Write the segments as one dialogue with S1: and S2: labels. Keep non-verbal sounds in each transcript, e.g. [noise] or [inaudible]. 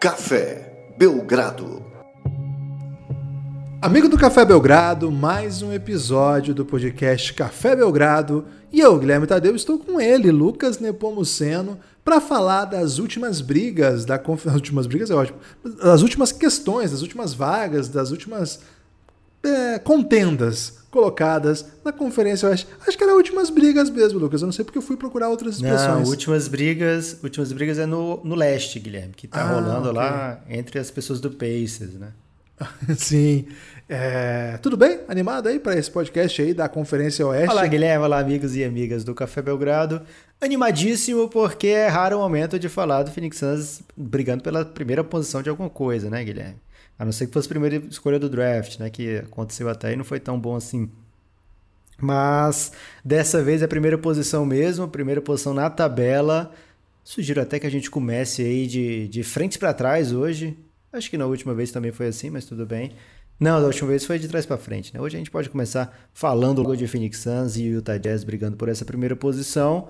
S1: Café Belgrado.
S2: Amigo do Café Belgrado, mais um episódio do podcast Café Belgrado. E eu, Guilherme Tadeu, estou com ele, Lucas Nepomuceno, para falar das últimas brigas da conferência. [laughs] últimas brigas é ótimo. Das últimas questões, das últimas vagas, das últimas é, contendas colocadas na Conferência Oeste. Acho que era últimas brigas mesmo, Lucas. Eu não sei porque eu fui procurar outras expressões.
S3: Não, últimas brigas, últimas brigas é no, no leste, Guilherme, que tá ah, rolando okay. lá entre as pessoas do Pacers, né? [laughs]
S2: Sim. É, tudo bem? Animado aí para esse podcast aí da Conferência Oeste?
S3: Olá, Guilherme. Olá, amigos e amigas do Café Belgrado. Animadíssimo porque é raro o momento de falar do Phoenix Suns brigando pela primeira posição de alguma coisa, né, Guilherme? A não ser que fosse a primeira escolha do draft, né? Que aconteceu até e não foi tão bom assim. Mas dessa vez é a primeira posição mesmo, primeira posição na tabela. Sugiro até que a gente comece aí de, de frente para trás hoje. Acho que na última vez também foi assim, mas tudo bem. Não, da última vez foi de trás para frente, né? Hoje a gente pode começar falando de Phoenix Suns e Utah Jazz brigando por essa primeira posição.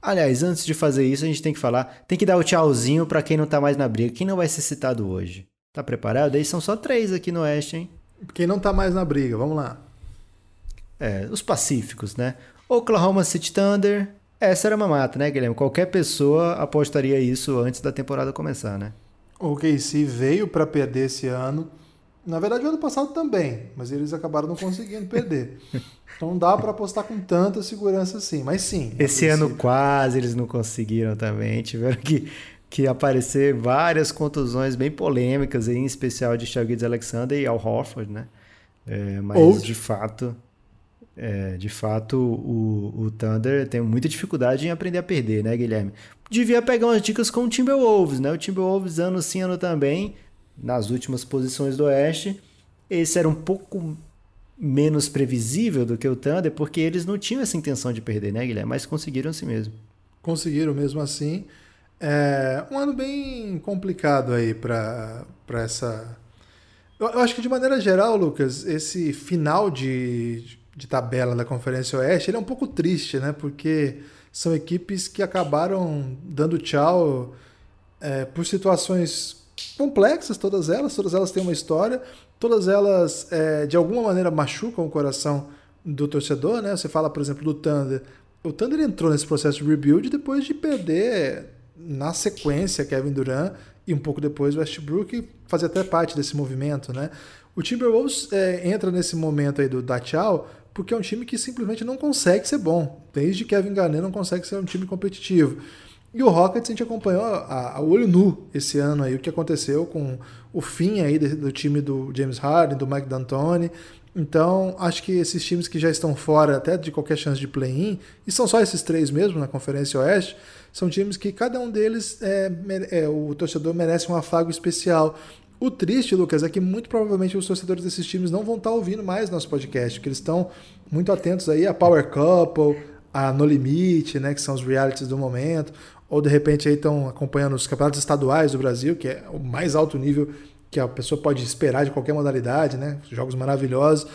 S3: Aliás, antes de fazer isso, a gente tem que falar, tem que dar o tchauzinho para quem não tá mais na briga, quem não vai ser citado hoje. Tá preparado? Aí são só três aqui no Oeste, hein?
S2: Quem não tá mais na briga, vamos lá.
S3: É, os pacíficos, né? Oklahoma City Thunder. Essa era uma mata, né, Guilherme? Qualquer pessoa apostaria isso antes da temporada começar, né?
S2: O KC veio para perder esse ano. Na verdade, o ano passado também, mas eles acabaram não conseguindo perder. [laughs] Então não dá para apostar com tanta segurança assim, mas sim.
S3: Esse ano quase eles não conseguiram também. Tiveram que que aparecer várias contusões bem polêmicas, em especial de Shaggy Alexander e Al Horford, né? É, mas de fato, é, de fato o, o Thunder tem muita dificuldade em aprender a perder, né, Guilherme? Devia pegar umas dicas com o Timberwolves, né? O Timberwolves ano sim, ano também, nas últimas posições do Oeste. Esse era um pouco menos previsível do que o Thunder, porque eles não tinham essa intenção de perder, né, Guilherme? Mas conseguiram assim mesmo.
S2: Conseguiram mesmo assim. É um ano bem complicado aí para essa. Eu, eu, acho que de maneira geral, Lucas, esse final de, de tabela da Conferência Oeste ele é um pouco triste, né? Porque são equipes que acabaram dando tchau é, por situações complexas, todas elas, todas elas têm uma história, todas elas é, de alguma maneira machucam o coração do torcedor, né? Você fala, por exemplo, do Thunder. O Thunder entrou nesse processo de rebuild depois de perder na sequência Kevin Durant e um pouco depois Westbrook fazia até parte desse movimento, né? O Timberwolves é, entra nesse momento aí do da tchau porque é um time que simplesmente não consegue ser bom. Desde Kevin Garnett não consegue ser um time competitivo. E o Rockets a gente acompanhou a, a, olho nu esse ano aí o que aconteceu com o fim aí do, do time do James Harden, do Mike D'Antoni. Então, acho que esses times que já estão fora até de qualquer chance de play-in, e são só esses três mesmo na Conferência Oeste, são times que cada um deles, é, é, o torcedor merece um afago especial. O triste, Lucas, é que muito provavelmente os torcedores desses times não vão estar ouvindo mais nosso podcast, porque eles estão muito atentos aí a Power Couple, a No Limite, né, que são os realities do momento, ou de repente aí estão acompanhando os campeonatos estaduais do Brasil, que é o mais alto nível que a pessoa pode esperar de qualquer modalidade, né? Jogos maravilhosos.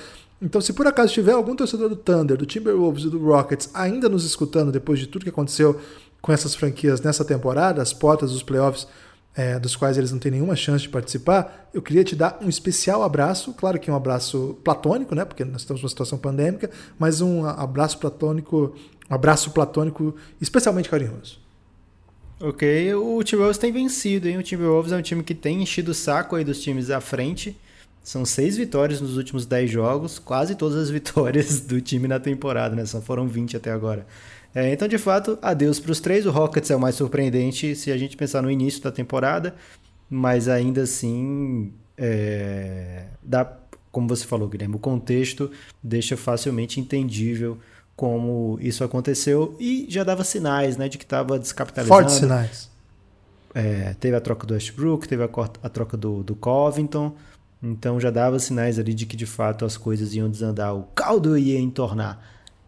S2: Então, se por acaso tiver algum torcedor do Thunder, do Timberwolves e do Rockets ainda nos escutando depois de tudo que aconteceu com essas franquias nessa temporada, as portas dos playoffs é, dos quais eles não têm nenhuma chance de participar, eu queria te dar um especial abraço, claro que um abraço platônico, né? Porque nós estamos numa situação pandêmica, mas um abraço platônico, um abraço platônico especialmente carinhoso.
S3: Ok, o Timberwolves tem vencido, hein? O Timberwolves é um time que tem enchido o saco aí dos times à frente. São seis vitórias nos últimos dez jogos, quase todas as [laughs] vitórias do time na temporada, né? Só foram 20 até agora. É, então, de fato, adeus para os três. O Rockets é o mais surpreendente se a gente pensar no início da temporada, mas ainda assim, é, dá, como você falou, Guilherme, o contexto deixa facilmente entendível como isso aconteceu e já dava sinais né, de que estava descapitalizando.
S2: Fortes sinais.
S3: É, teve a troca do Westbrook, teve a, a troca do, do Covington, então já dava sinais ali de que de fato as coisas iam desandar, o caldo ia entornar.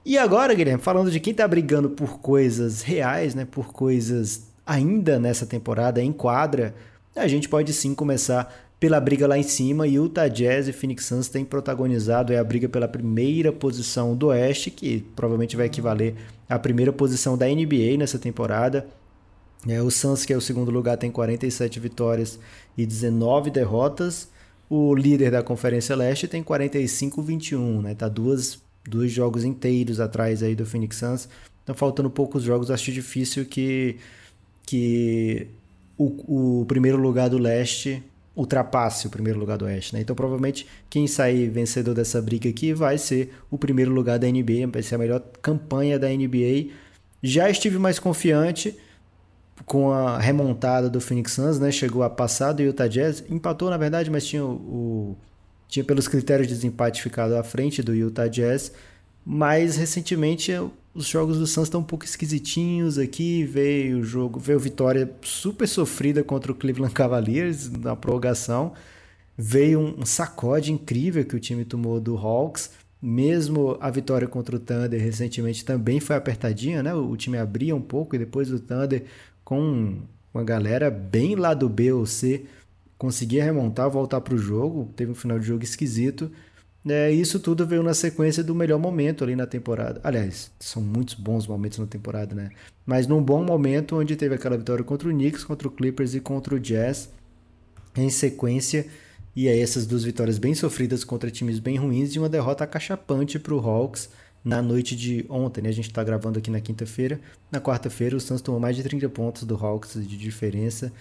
S3: E agora, Guilherme, falando de quem está brigando por coisas reais, né, por coisas ainda nessa temporada em quadra, a gente pode sim começar pela briga lá em cima. Utah Jazz e Phoenix Suns têm protagonizado é a briga pela primeira posição do Oeste, que provavelmente vai equivaler à primeira posição da NBA nessa temporada. É, o Suns, que é o segundo lugar, tem 47 vitórias e 19 derrotas. O líder da Conferência Leste tem 45-21, né? Tá duas, dois jogos inteiros atrás aí do Phoenix Suns. Estão faltando poucos jogos, acho difícil que, que o, o primeiro lugar do leste ultrapasse o primeiro lugar do Oeste. Né? Então, provavelmente, quem sair vencedor dessa briga aqui vai ser o primeiro lugar da NBA, vai ser a melhor campanha da NBA. Já estive mais confiante com a remontada do Phoenix Suns, né? Chegou a passar do Utah Jazz, empatou na verdade, mas tinha o tinha pelos critérios de desempate ficado à frente do Utah Jazz. Mas recentemente os jogos do Suns estão um pouco esquisitinhos aqui. Veio o jogo, veio vitória super sofrida contra o Cleveland Cavaliers na prorrogação. Veio um sacode incrível que o time tomou do Hawks. Mesmo a vitória contra o Thunder recentemente também foi apertadinha, né? O time abria um pouco e depois o Thunder com uma galera bem lá do B ou C conseguia remontar, voltar para o jogo. Teve um final de jogo esquisito. É, isso tudo veio na sequência do melhor momento ali na temporada. Aliás, são muitos bons momentos na temporada, né? Mas num bom momento onde teve aquela vitória contra o Knicks, contra o Clippers e contra o Jazz em sequência. E aí essas duas vitórias bem sofridas contra times bem ruins e uma derrota acachapante para o Hawks na noite de ontem. Né? A gente está gravando aqui na quinta-feira. Na quarta-feira o Suns tomou mais de 30 pontos do Hawks de diferença.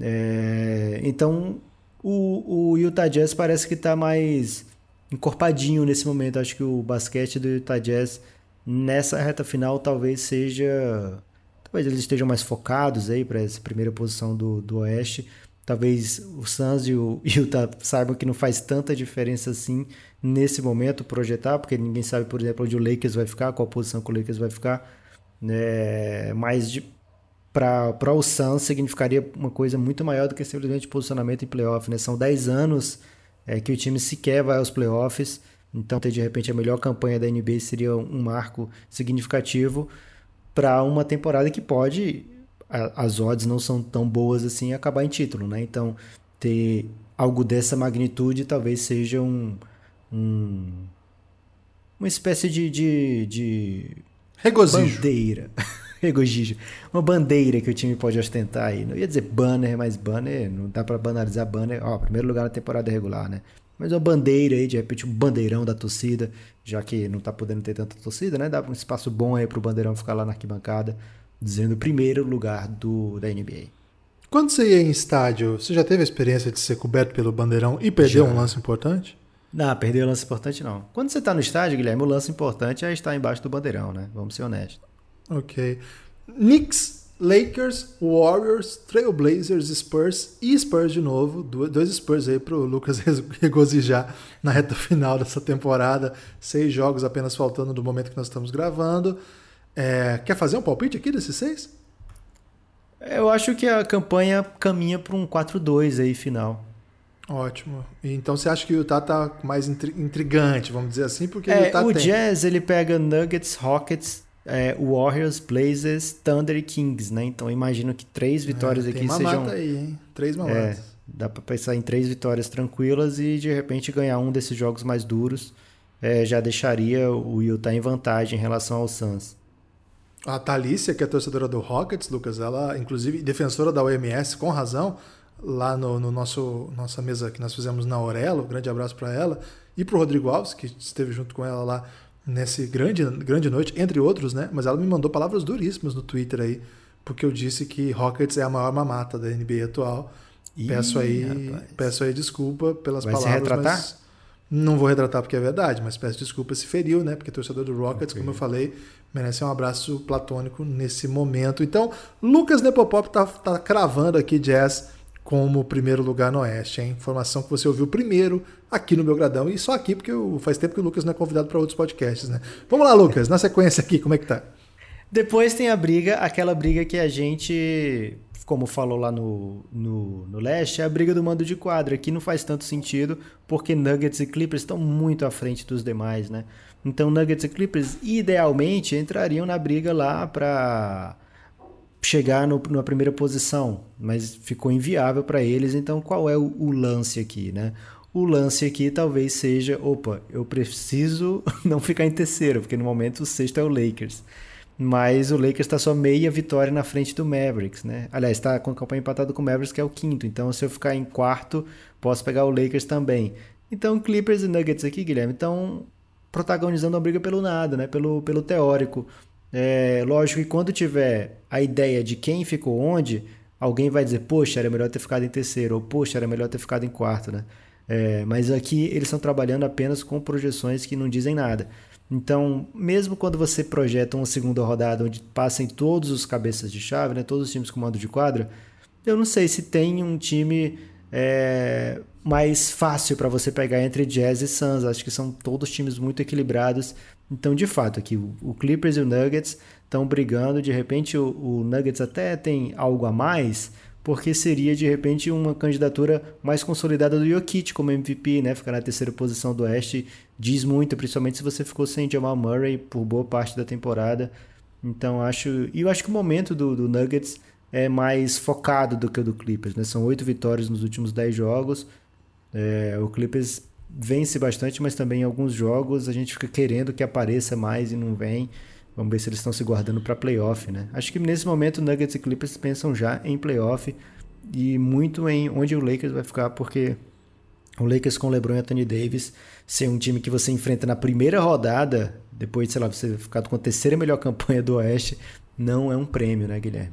S3: É... Então o, o Utah Jazz parece que está mais encorpadinho nesse momento. Acho que o basquete do Utah Jazz nessa reta final talvez seja. Talvez eles estejam mais focados aí para essa primeira posição do, do Oeste. Talvez o Suns e o Utah saibam que não faz tanta diferença assim nesse momento projetar, porque ninguém sabe, por exemplo, onde o Lakers vai ficar, qual posição que o Lakers vai ficar. É, mas para o Suns significaria uma coisa muito maior do que simplesmente posicionamento em playoff. Né? São 10 anos é, que o time sequer vai aos playoffs. Então, ter de repente a melhor campanha da NBA seria um marco significativo para uma temporada que pode, as odds não são tão boas assim, acabar em título, né? Então, ter algo dessa magnitude talvez seja um, um uma espécie de, de, de
S2: Regozijo.
S3: bandeira. [laughs] [laughs] Regozijo. Uma bandeira que o time pode ostentar aí. Não ia dizer banner, mas banner, não dá para banalizar banner. Ó, primeiro lugar na temporada regular, né? Mas uma bandeira aí, de repente um bandeirão da torcida, já que não tá podendo ter tanta torcida, né? Dá um espaço bom aí pro bandeirão ficar lá na arquibancada, dizendo primeiro lugar do, da NBA.
S2: Quando você ia em estádio, você já teve a experiência de ser coberto pelo bandeirão e perder
S3: Já.
S2: um lance importante?
S3: Não, perder o lance importante não. Quando você tá no estádio, Guilherme, o lance importante é estar embaixo do bandeirão, né? Vamos ser honestos.
S2: Ok. Knicks, Lakers, Warriors, Trailblazers, Spurs e Spurs de novo. Dois Spurs aí pro Lucas res- [laughs] regozijar na reta final dessa temporada. Seis jogos apenas faltando do momento que nós estamos gravando. É, quer fazer um palpite aqui desses seis?
S3: Eu acho que a campanha caminha para um 4-2 aí final.
S2: Ótimo. Então você acha que o Utah tá mais intri- intrigante, vamos dizer assim, porque o
S3: É,
S2: Utah
S3: o
S2: tem.
S3: Jazz ele pega Nuggets, Rockets, é, Warriors, Blazers, Thunder e Kings, né? Então imagino que três vitórias
S2: É, tem
S3: aqui
S2: mamata
S3: sejam.
S2: aí, hein? Três
S3: É,
S2: mamatas.
S3: dá pra pensar em três vitórias tranquilas e de repente ganhar um desses jogos mais duros. é, já deixaria o Utah em vantagem em relação ao Suns.
S2: A Thalícia, que é torcedora do Rockets, Lucas, ela, inclusive, defensora da OMS, com razão, lá no, no nosso nossa mesa que nós fizemos na Aurelo, grande abraço para ela, e pro Rodrigo Alves, que esteve junto com ela lá nesse grande, grande noite, entre outros, né? Mas ela me mandou palavras duríssimas no Twitter aí, porque eu disse que Rockets é a maior mamata da NBA atual.
S3: Ih,
S2: peço aí,
S3: rapaz.
S2: peço aí desculpa pelas
S3: Vai se
S2: palavras,
S3: retratar?
S2: mas não vou retratar porque é verdade, mas peço desculpa se feriu, né? Porque torcedor do Rockets,
S3: Ok.
S2: como eu falei, merece um abraço platônico nesse momento. Então, Lucas Nepopop tá, tá cravando aqui Jazz como primeiro lugar no Oeste, hein? Informação que você ouviu primeiro aqui no Belgradão e só aqui porque faz tempo que o Lucas não é convidado para outros podcasts, né? Vamos lá, Lucas, na sequência aqui, como é que tá?
S3: Depois tem a briga, aquela briga que a gente, como falou lá no, no, no leste, é a briga do mando de quadra, que não faz tanto sentido, porque Nuggets e Clippers estão muito à frente dos demais, né? Então Nuggets e Clippers, idealmente, entrariam na briga lá para chegar no, na primeira posição, mas ficou inviável para eles, então qual é o, o lance aqui, né? O lance aqui talvez seja, opa, eu preciso [laughs] não ficar em terceiro, porque no momento o sexto é o Lakers. mas o Lakers está só meia vitória na frente do Mavericks, né? Aliás, está com a campanha empatada com o Mavericks, que é o quinto. Então, se eu ficar em quarto, posso pegar o Lakers também. Então, Clippers e Nuggets aqui, Guilherme, estão protagonizando a briga pelo nada, né? Pelo, pelo teórico. É, lógico que quando tiver a ideia de quem ficou onde, alguém vai dizer, poxa, era melhor ter ficado em terceiro, ou poxa, era melhor ter ficado em quarto, né? É, mas aqui eles estão trabalhando apenas com projeções que não dizem nada. Então, mesmo quando você projeta uma segunda rodada onde passem todos os cabeças de chave, né, todos os times com mando de quadra, eu não sei se tem um time é, mais fácil para você pegar entre Jazz e Suns. Acho que são todos times muito equilibrados. Então, de fato, aqui o Clippers e o Nuggets estão brigando. De repente, o, o Nuggets até tem algo a mais, porque seria de repente uma candidatura mais consolidada do Jokic como MVP, né? Ficar na terceira posição do Oeste diz muito, principalmente se você ficou sem Jamal Murray por boa parte da temporada. Então acho, e eu acho que o momento do, do Nuggets é mais focado do que o do Clippers, né? São oito vitórias nos últimos dez jogos. É, o Clippers vence bastante, mas também em alguns jogos a gente fica querendo que apareça mais e não vem. Vamos ver se eles estão se guardando para playoff, né? Acho que nesse momento Nuggets e Clippers pensam já em playoff e muito em onde o Lakers vai ficar, porque o Lakers com LeBron e Anthony Davis ser um time que você enfrenta na primeira rodada, depois de, sei lá, você ficar com a terceira melhor [laughs] campanha do Oeste, não é um prêmio, né, Guilherme?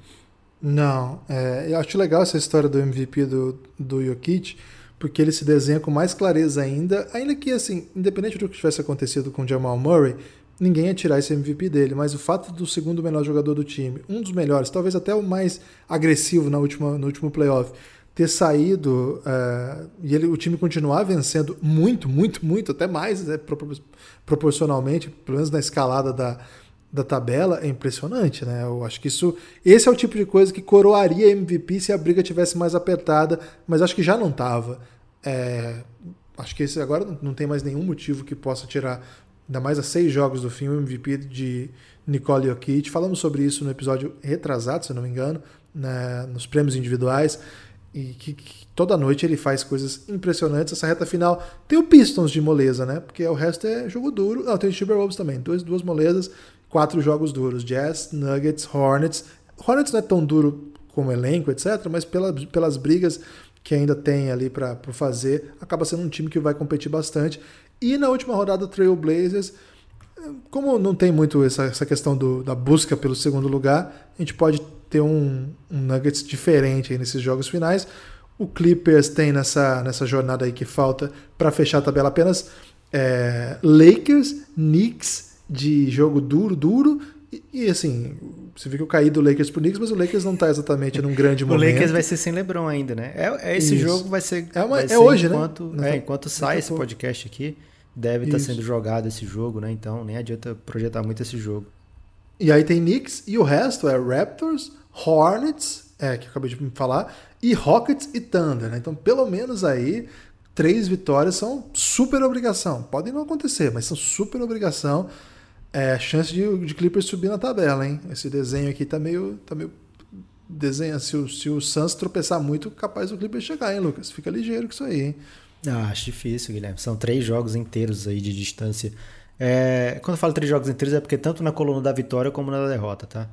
S2: Não, é, eu acho legal essa história do MVP do, do Jokic, porque ele se desenha com mais clareza ainda, ainda que, assim, independente do que tivesse acontecido com o Jamal Murray, ninguém ia tirar esse MVP dele, mas o fato do segundo melhor jogador do time, um dos melhores, talvez até o mais agressivo na última, no último playoff, ter saído uh, e ele, o time continuar vencendo muito, muito, muito, até mais né, proporcionalmente, pelo menos na escalada da, da tabela, é impressionante, né? Eu acho que isso, esse é o tipo de coisa que coroaria MVP se a briga tivesse mais apertada, mas acho que já não estava. É, acho que esse agora não tem mais nenhum motivo que possa tirar ainda mais a seis jogos do fim, o MVP de Nicole Jokic. Falamos sobre isso no episódio retrasado, se não me engano, né, nos prêmios individuais. E que, que, toda noite ele faz coisas impressionantes. Essa reta final tem o Pistons de moleza, né? Porque o resto é jogo duro. Não, tem o Timberwolves também. Duas, duas molezas, quatro jogos duros. Jazz, Nuggets, Hornets. Hornets não é tão duro como elenco, etc. Mas pela, pelas brigas que ainda tem ali para fazer, acaba sendo um time que vai competir bastante. E na última rodada, Trail Blazers, como não tem muito essa, essa questão do, da busca pelo segundo lugar, a gente pode ter um, um Nuggets diferente nesses jogos finais. O Clippers tem nessa, nessa jornada aí que falta para fechar a tabela apenas é, Lakers, Knicks de jogo duro, duro. E, e, assim, você viu que eu caí do Lakers pro Knicks, mas o Lakers não está exatamente num grande momento.
S3: O Lakers vai ser sem LeBron ainda, né? É, é esse Isso. jogo vai ser.
S2: É, uma,
S3: vai
S2: é ser hoje,
S3: né? enquanto,
S2: né?
S3: É, enquanto sai esse podcast aqui, deve estar tá sendo jogado esse jogo, né? Então nem adianta projetar muito esse jogo.
S2: E aí tem Knicks e o resto é Raptors, Hornets, é, que eu acabei de me falar, e Rockets e Thunder, né? Então, pelo menos aí, três vitórias são super obrigação. Podem não acontecer, mas são super obrigação. É, chance de, de Clippers subir na tabela, hein? Esse desenho aqui tá meio. Tá meio desenha, se o, se o Suns tropeçar muito, capaz do Clippers chegar, hein, Lucas? Fica ligeiro com isso aí, hein?
S3: Ah, acho difícil, Guilherme. São três jogos inteiros aí de distância. É, quando eu falo três jogos inteiros é porque tanto na coluna da vitória como na derrota, tá?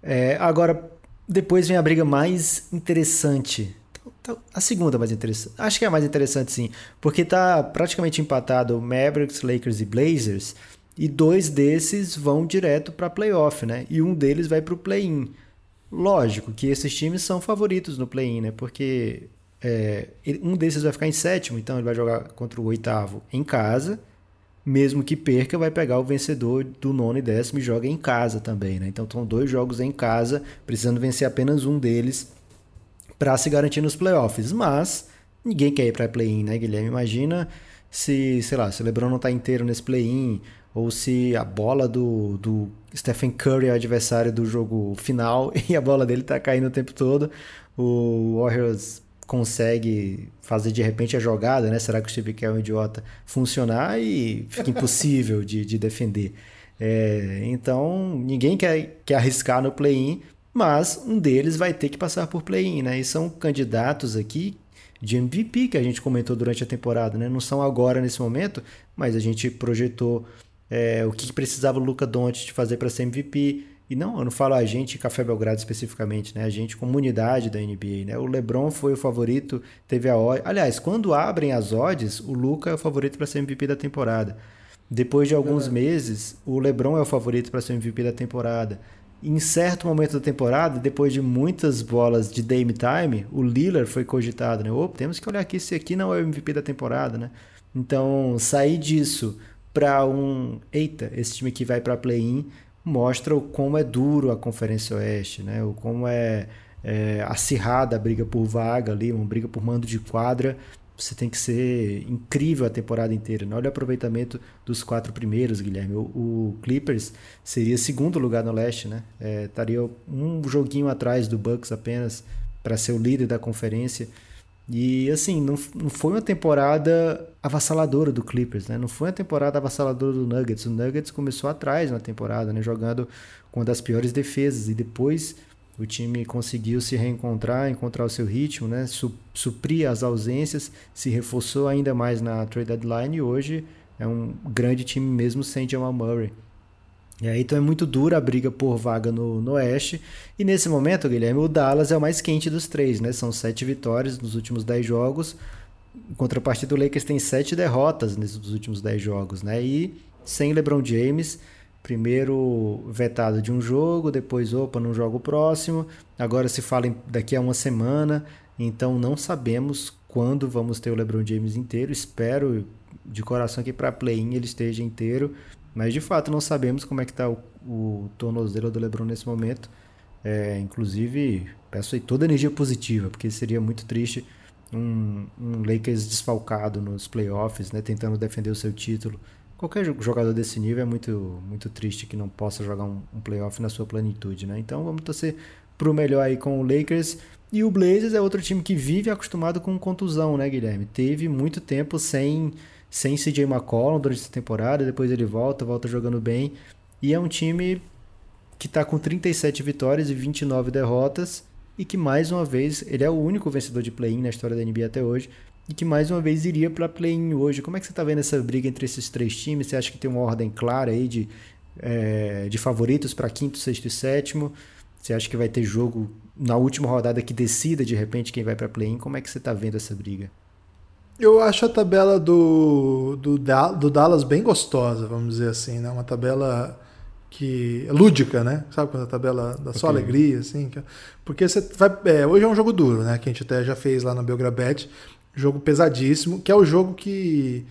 S3: É, agora, depois vem a briga mais interessante. A segunda mais interessante. Acho que é a mais interessante, sim. Porque tá praticamente empatado Mavericks, Lakers e Blazers. E dois desses vão direto para playoff, né? E um deles vai para o play-in. Lógico que esses times são favoritos no play-in, né? Porque é, um desses vai ficar em sétimo, então ele vai jogar contra o oitavo em casa. Mesmo que perca, vai pegar o vencedor do nono e décimo e joga em casa também, né? Então são dois jogos em casa, precisando vencer apenas um deles para se garantir nos playoffs. Mas ninguém quer ir para play-in, né, Guilherme? Imagina se, sei lá, se o LeBron não está inteiro nesse play-in, ou se a bola do, do Stephen Curry é o adversário do jogo final [laughs] e a bola dele está caindo o tempo todo. O Warriors consegue fazer de repente a jogada, né? Será que o Steve Kerr é um idiota? Funcionar e fica impossível de, de defender. É, então, ninguém quer, quer arriscar no play-in, mas um deles vai ter que passar por play-in, né? E são candidatos aqui de MVP que a gente comentou durante a temporada, né? Não são agora nesse momento, mas a gente projetou é, o que precisava o Luca Doncic fazer para ser MVP e não, eu não falo a gente Café Belgrado especificamente, né? A gente comunidade da NBA, né? O LeBron foi o favorito, teve a odd. Aliás, quando abrem as odds, o Luca é o favorito para ser MVP da temporada. Depois de alguns é. meses, o LeBron é o favorito para ser MVP da temporada. Em certo momento da temporada, depois de muitas bolas de Dame Time, o Lillard foi cogitado, né? Opa, temos que olhar aqui se aqui não é o MVP da temporada, né? Então, sair disso para um, eita, esse time que vai para play-in mostra o como é duro a Conferência Oeste, né? O como é, é acirrada a briga por vaga ali, uma briga por mando de quadra. Você tem que ser incrível a temporada inteira. Né? Olha o aproveitamento dos quatro primeiros, Guilherme. O, o Clippers seria segundo lugar no leste, né? É, estaria um joguinho atrás do Bucks apenas para ser o líder da conferência. E assim, não, não foi uma temporada avassaladora do Clippers, né? Não foi uma temporada avassaladora do Nuggets. O Nuggets começou atrás na temporada, né? Jogando com uma das piores defesas. E depois o time conseguiu se reencontrar, encontrar o seu ritmo, né? Suprir as ausências, se reforçou ainda mais na trade deadline e hoje é um grande time mesmo sem Jamal Murray. E aí, então é muito dura a briga por vaga no, no Oeste. E nesse momento, Guilherme, o Dallas é o mais quente dos três, né? São sete vitórias nos últimos dez jogos. Em contrapartida, o Lakers tem sete derrotas nesses últimos dez jogos, né? E sem LeBron James, primeiro vetado de um jogo, depois, opa, num jogo próximo. Agora se fala em, daqui a uma semana. Então não sabemos quando vamos ter o LeBron James inteiro. Espero de coração que para play-in ele esteja inteiro. Mas de fato não sabemos como é que está o, o tornozelo do LeBron nesse momento. É, inclusive, peço aí toda energia positiva, porque seria muito triste um, um Lakers desfalcado nos playoffs, né, tentando defender o seu título. Qualquer jogador desse nível é muito, muito triste que não possa jogar um, um playoff na sua plenitude. Né? Então vamos torcer para o melhor aí com o Lakers. E o Blazers é outro time que vive acostumado com contusão, né, Guilherme? Teve muito tempo sem sem CJ McCollum durante essa temporada, depois ele volta, volta jogando bem. E é um time que está com 37 vitórias e 29 derrotas e que mais uma vez, ele é o único vencedor de play-in na história da NBA até hoje e que mais uma vez iria para play-in hoje. Como é que você está vendo essa briga entre esses três times? Você acha que tem uma ordem clara aí de, é, de favoritos para quinto, sexto e sétimo? Você acha que vai ter jogo na última rodada que decida de repente quem vai para play-in? Como é que você está vendo essa briga?
S2: Eu acho a tabela do, do, do Dallas bem gostosa, vamos dizer assim, né? Uma tabela que é lúdica, né? Sabe quando a tabela dá só okay. alegria, assim? Porque você vai. É, hoje é um jogo duro, né? Que a gente até já fez lá na Belgrabet. Jogo pesadíssimo, que é o jogo que,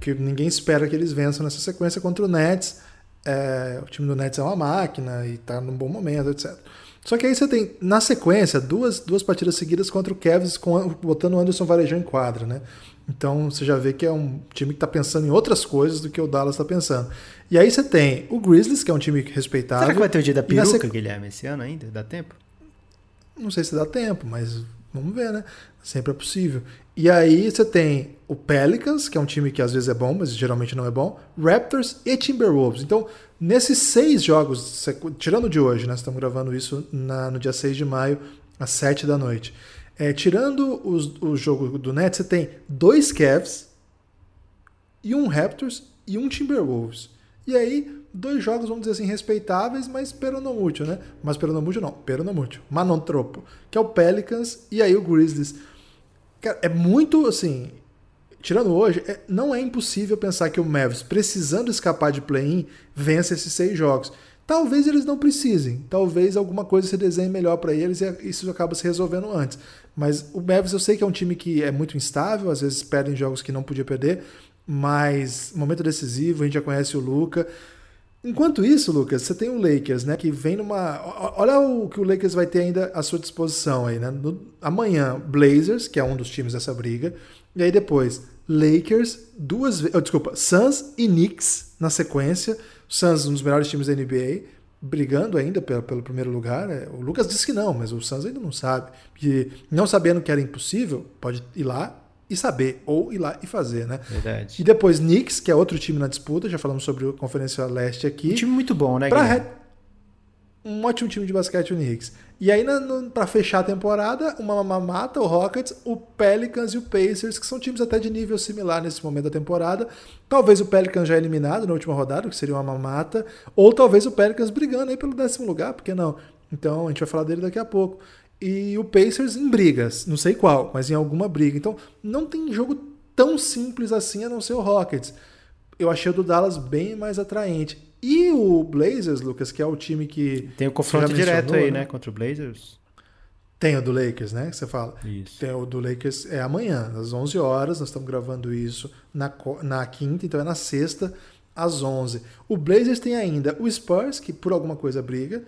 S2: que ninguém espera que eles vençam nessa sequência contra o Nets. É, o time do Nets é uma máquina e tá num bom momento, etc. Só que aí você tem, na sequência, duas, duas partidas seguidas contra o Cavs, com, botando o Anderson Varejão em quadra, né? Então você já vê que é um time que está pensando em outras coisas do que o Dallas está pensando. E aí você tem o Grizzlies, que é um time respeitável.
S3: Será que vai ter o dia da peruca, sequ... Guilherme, esse ano ainda? Dá tempo?
S2: Não sei se dá tempo, mas vamos ver, né? Sempre é possível. E aí você tem o Pelicans, que é um time que às vezes é bom, mas geralmente não é bom, Raptors e Timberwolves. Então, nesses seis jogos, tirando de hoje, né? Estamos gravando isso na, no dia 6 de maio, às 7 da noite. É, tirando os, o jogo do Nets, você tem dois Cavs e um Raptors e um Timberwolves. E aí, dois jogos, vamos dizer assim, respeitáveis, mas peronomútil, né? Mas peronomútil não, peronomútil. Mas não tropo. Que é o Pelicans e aí o Grizzlies. Cara, é muito assim. Tirando hoje, é, não é impossível pensar que o Mavs, precisando escapar de play-in, vença esses seis jogos. Talvez eles não precisem, talvez alguma coisa se desenhe melhor para eles e isso acaba se resolvendo antes. Mas o Mavs eu sei que é um time que é muito instável, às vezes perdem jogos que não podia perder, mas momento decisivo, a gente já conhece o Luca. Enquanto isso, Lucas, você tem o Lakers, né, que vem numa. Olha o que o Lakers vai ter ainda à sua disposição aí, né? No... Amanhã, Blazers, que é um dos times dessa briga, e aí depois Lakers, duas vezes. Oh, desculpa, Suns e Knicks na sequência. Suns, um dos melhores times da NBA, brigando ainda pelo, pelo primeiro lugar. É, o Lucas disse que não, mas o Suns ainda não sabe. E não sabendo que era impossível, pode ir lá e saber, ou ir lá e fazer, né?
S3: Verdade.
S2: E depois Knicks, que é outro time na disputa, já falamos sobre a Conferência Leste aqui.
S3: Um time muito bom, né,
S2: re... Um ótimo time de basquete, o Knicks. E aí, para fechar a temporada, uma mamata, o Rockets, o Pelicans e o Pacers, que são times até de nível similar nesse momento da temporada. Talvez o Pelicans já eliminado na última rodada, que seria uma mamata, ou talvez o Pelicans brigando aí pelo décimo lugar, por que não? Então, a gente vai falar dele daqui a pouco. E o Pacers em brigas, não sei qual, mas em alguma briga. Então, não tem jogo tão simples assim a não ser o Rockets. Eu achei o do Dallas bem mais atraente. E o Blazers, Lucas, que é o time que.
S3: Tem o confronto direto aí, né? Contra o Blazers.
S2: Tem o do Lakers, né? Que você fala.
S3: Isso.
S2: Tem o do Lakers, é amanhã, às 11 horas. Nós estamos gravando isso na, na quinta, então é na sexta, às 11. O Blazers tem ainda o Spurs, que por alguma coisa briga.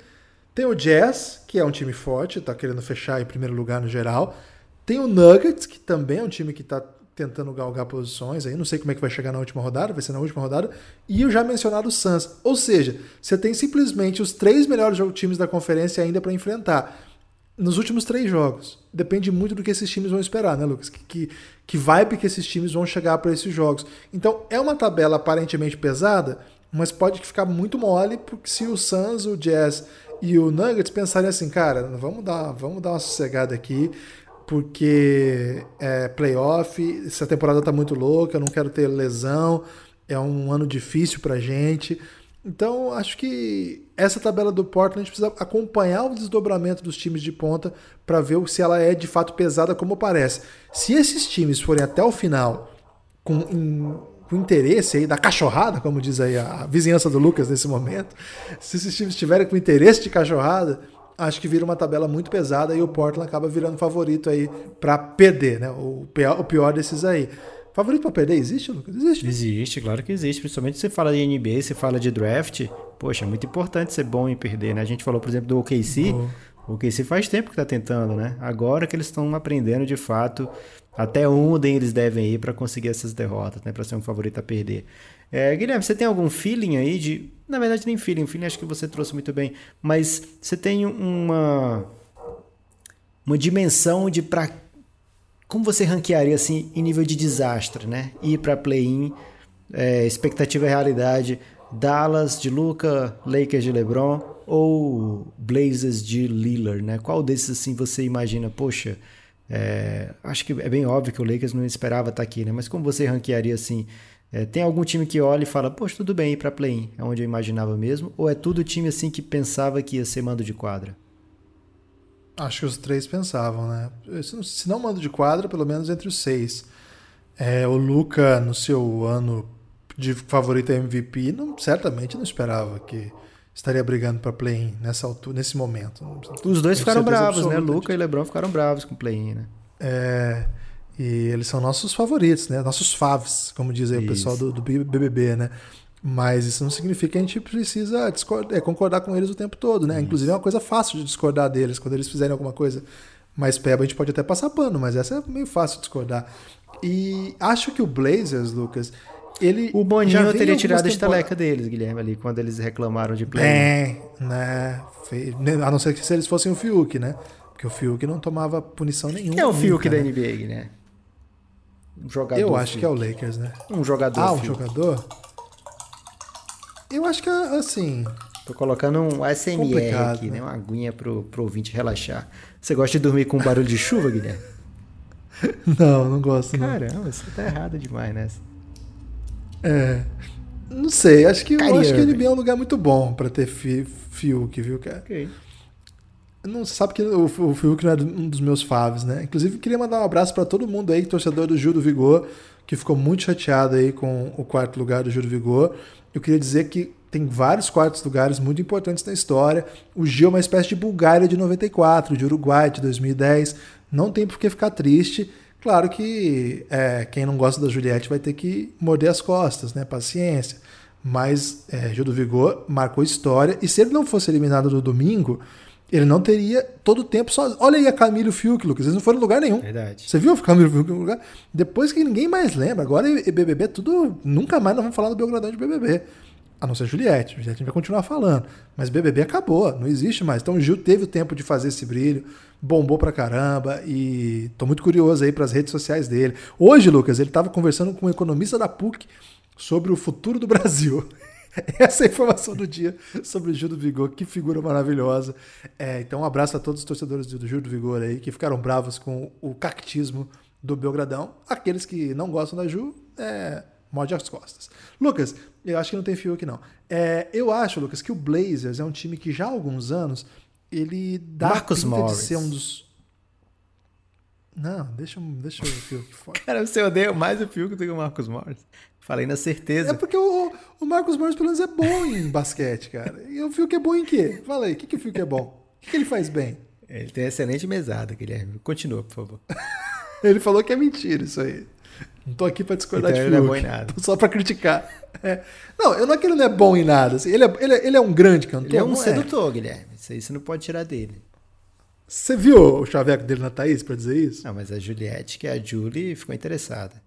S2: Tem o Jazz, que é um time forte, está querendo fechar em primeiro lugar no geral. Tem o Nuggets, que também é um time que está tentando galgar posições aí. Não sei como é que vai chegar na última rodada, vai ser na última rodada. E o já mencionado Suns. Ou seja, você tem simplesmente os três melhores times da conferência ainda para enfrentar nos últimos três jogos. Depende muito do que esses times vão esperar, né, Lucas? Que, que, que vibe que esses times vão chegar para esses jogos. Então, é uma tabela aparentemente pesada, mas pode ficar muito mole, porque se o Suns, o Jazz e o Nuggets pensarem assim, cara, vamos dar, vamos dar uma sossegada aqui, porque é playoff, essa temporada tá muito louca, eu não quero ter lesão, é um ano difícil pra gente. Então, acho que essa tabela do Portland a gente precisa acompanhar o desdobramento dos times de ponta para ver se ela é de fato pesada como parece. Se esses times forem até o final com, com interesse aí da cachorrada, como diz aí a vizinhança do Lucas nesse momento, se esses times estiverem com interesse de cachorrada, acho que vira uma tabela muito pesada e o Portland acaba virando favorito aí para perder, né? O pior, o pior desses aí. Favorito para perder existe, Lucas? Existe.
S3: Existe, claro que existe. Principalmente se você fala de NBA, se fala de draft. Poxa, é muito importante ser bom em perder, né? A gente falou, por exemplo, do OKC. O OKC faz tempo que está tentando, né? Agora que eles estão aprendendo de fato até onde eles devem ir para conseguir essas derrotas, né? Para ser um favorito a perder. É, Guilherme, você tem algum feeling aí de. Na verdade, nem feeling, feeling acho que você trouxe muito bem, mas você tem uma. Uma dimensão de para como você ranquearia assim em nível de desastre, né? Ir para play-in, é, expectativa e realidade, Dallas de Luca, Lakers de LeBron ou Blazers de Lillard, né? Qual desses assim você imagina? Poxa, é, acho que é bem óbvio que o Lakers não esperava estar aqui, né? Mas como você ranquearia assim? É, tem algum time que olha e fala, poxa, tudo bem ir para play-in, é onde eu imaginava mesmo? Ou é tudo time assim que pensava que ia ser mando de quadra?
S2: Acho que os três pensavam, né? Se não mando de quadra, pelo menos entre os seis. É, o Luca, no seu ano de favorito MVP, não, certamente não esperava que estaria brigando para play-in nessa altura, nesse momento.
S3: Os dois ficaram bravos, né? Luca e LeBron ficaram bravos com o play-in, né?
S2: É, e eles são nossos favoritos, né? Nossos faves, como diz aí isso. o pessoal do, do, BBB, né? Mas isso não significa que a gente precisa discordar, é, concordar com eles o tempo todo, né? Isso. Inclusive é uma coisa fácil de discordar deles. Quando eles fizerem alguma coisa mais peba, a gente pode até passar pano, mas essa é meio fácil de discordar. E acho que o Blazers, Lucas, ele.
S3: O Boninho teria tirado a estaleca deles, Guilherme, ali, quando eles reclamaram de play.
S2: É, né? A não ser que se eles fossem o Fiuk, né? Porque o Fiuk não tomava punição nenhuma.
S3: É o Fiuk da NBA, Guilherme?
S2: Um jogador. Eu acho que é o Lakers, né?
S3: Um jogador.
S2: Ah, um Fiuk. jogador? Eu acho que é assim.
S3: Tô colocando um ASMR aqui, né? né? Uma aguinha pro, pro ouvinte relaxar. Você gosta de dormir com barulho de chuva, Guilherme? [laughs]
S2: Não, não gosto.
S3: Caramba,
S2: não.
S3: você tá errado demais nessa.
S2: É. Não sei, acho que eu acho que ele é um lugar muito bom para ter fi, Fiuk, viu, cara?
S3: Ok.
S2: Não sabe que o, o Fiuk não é um dos meus faves, né? Inclusive, queria mandar um abraço para todo mundo aí, torcedor do Gil do Vigor, que ficou muito chateado aí com o quarto lugar do Gil do Vigor. Eu queria dizer que tem vários quartos lugares muito importantes na história. O Gil é uma espécie de Bulgária de 94, de Uruguai de 2010. Não tem por que ficar triste. Claro que é, quem não gosta da Juliette vai ter que morder as costas, né? Paciência. Mas é, Gil do Vigor marcou história. E se ele não fosse eliminado no domingo, ele não teria todo o tempo só. Olha aí a Camilo Fiuk, Lucas. Eles não foram em lugar nenhum.
S3: Verdade.
S2: Você viu o Camilo Fiuk em lugar? Depois que ninguém mais lembra. Agora BBB, tudo. Nunca mais nós vamos falar do Belgradão de BBB. A não ser Juliette. Juliette vai continuar falando. Mas BBB acabou. Não existe mais. Então o Gil teve o tempo de fazer esse brilho bombou pra caramba e tô muito curioso aí para as redes sociais dele. Hoje, Lucas, ele estava conversando com um economista da PUC sobre o futuro do Brasil. [laughs] Essa é a informação do dia sobre o Gil do Vigor, que figura maravilhosa. É, então, um abraço a todos os torcedores do Gil do Vigor aí, que ficaram bravos com o cactismo do Belgradão. Aqueles que não gostam da Ju, é, morde as costas. Lucas, eu acho que não tem fio aqui não. É, eu acho, Lucas, que o Blazers é um time que já há alguns anos ele dá
S3: Marcos Morris.
S2: de ser um dos. Não, deixa, deixa o fio aqui fora.
S3: Cara, você odeia mais o Fiuk do que o Marcos Morris. Falei na certeza.
S2: É porque o, o Marcos Morris, pelo menos, é bom em basquete, cara. E o Fiuk é bom em quê? Fala aí, o que, que o Fiuk é bom? O que, que ele faz bem?
S3: Ele tem excelente mesada, Guilherme. Continua, por favor. [laughs]
S2: Ele falou que é mentira isso aí. Não tô aqui pra discordar
S3: Então
S2: de
S3: ele não é
S2: Fiuk.
S3: bom em nada.
S2: Tô só pra criticar. É. [laughs] Não, eu não é que ele não é bom em nada. assim, ele, é, ele, é, ele é um grande cantor.
S3: Ele é um
S2: não
S3: sedutor, Guilherme. Isso aí você não pode tirar dele.
S2: Você viu o chaveco dele na Thaís pra dizer isso?
S3: Não, mas a Juliette, que é a Julie, ficou interessada.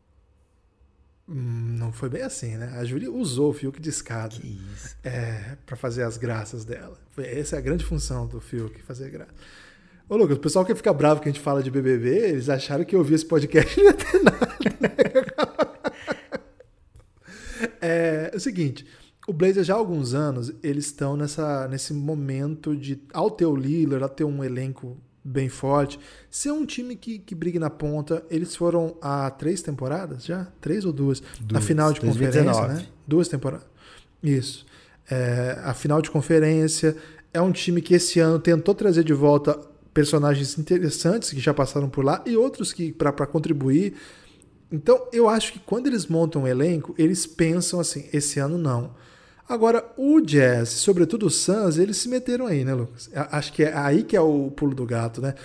S2: Hum, não foi bem assim, né? A Júlia usou o Fiuk de escada. É, pra fazer as graças dela. Foi- Essa é a grande função do Fiuk, fazer graça. Ô, Lucas, o pessoal que fica bravo que a gente fala de BBB, eles acharam que eu ouvi esse podcast e não ia ter nada. É, é o seguinte, o Blazers já há alguns anos, eles estão nessa, nesse momento de, ao ter o Lillard, ao ter um elenco bem forte, ser um time que, que brigue na ponta. Eles foram há três temporadas já? Três ou duas? na
S3: Duas,
S2: final de
S3: 2019.
S2: conferência, né? Duas temporadas. Isso. É, a final de conferência. É um time que esse ano tentou trazer de volta personagens interessantes que já passaram por lá e outros que para contribuir. Então, eu acho que quando eles montam um elenco, eles pensam assim: esse ano não. Agora, o Jazz, sobretudo o Suns, eles se meteram aí, né, Lucas? Acho que é aí que é o pulo do gato, né?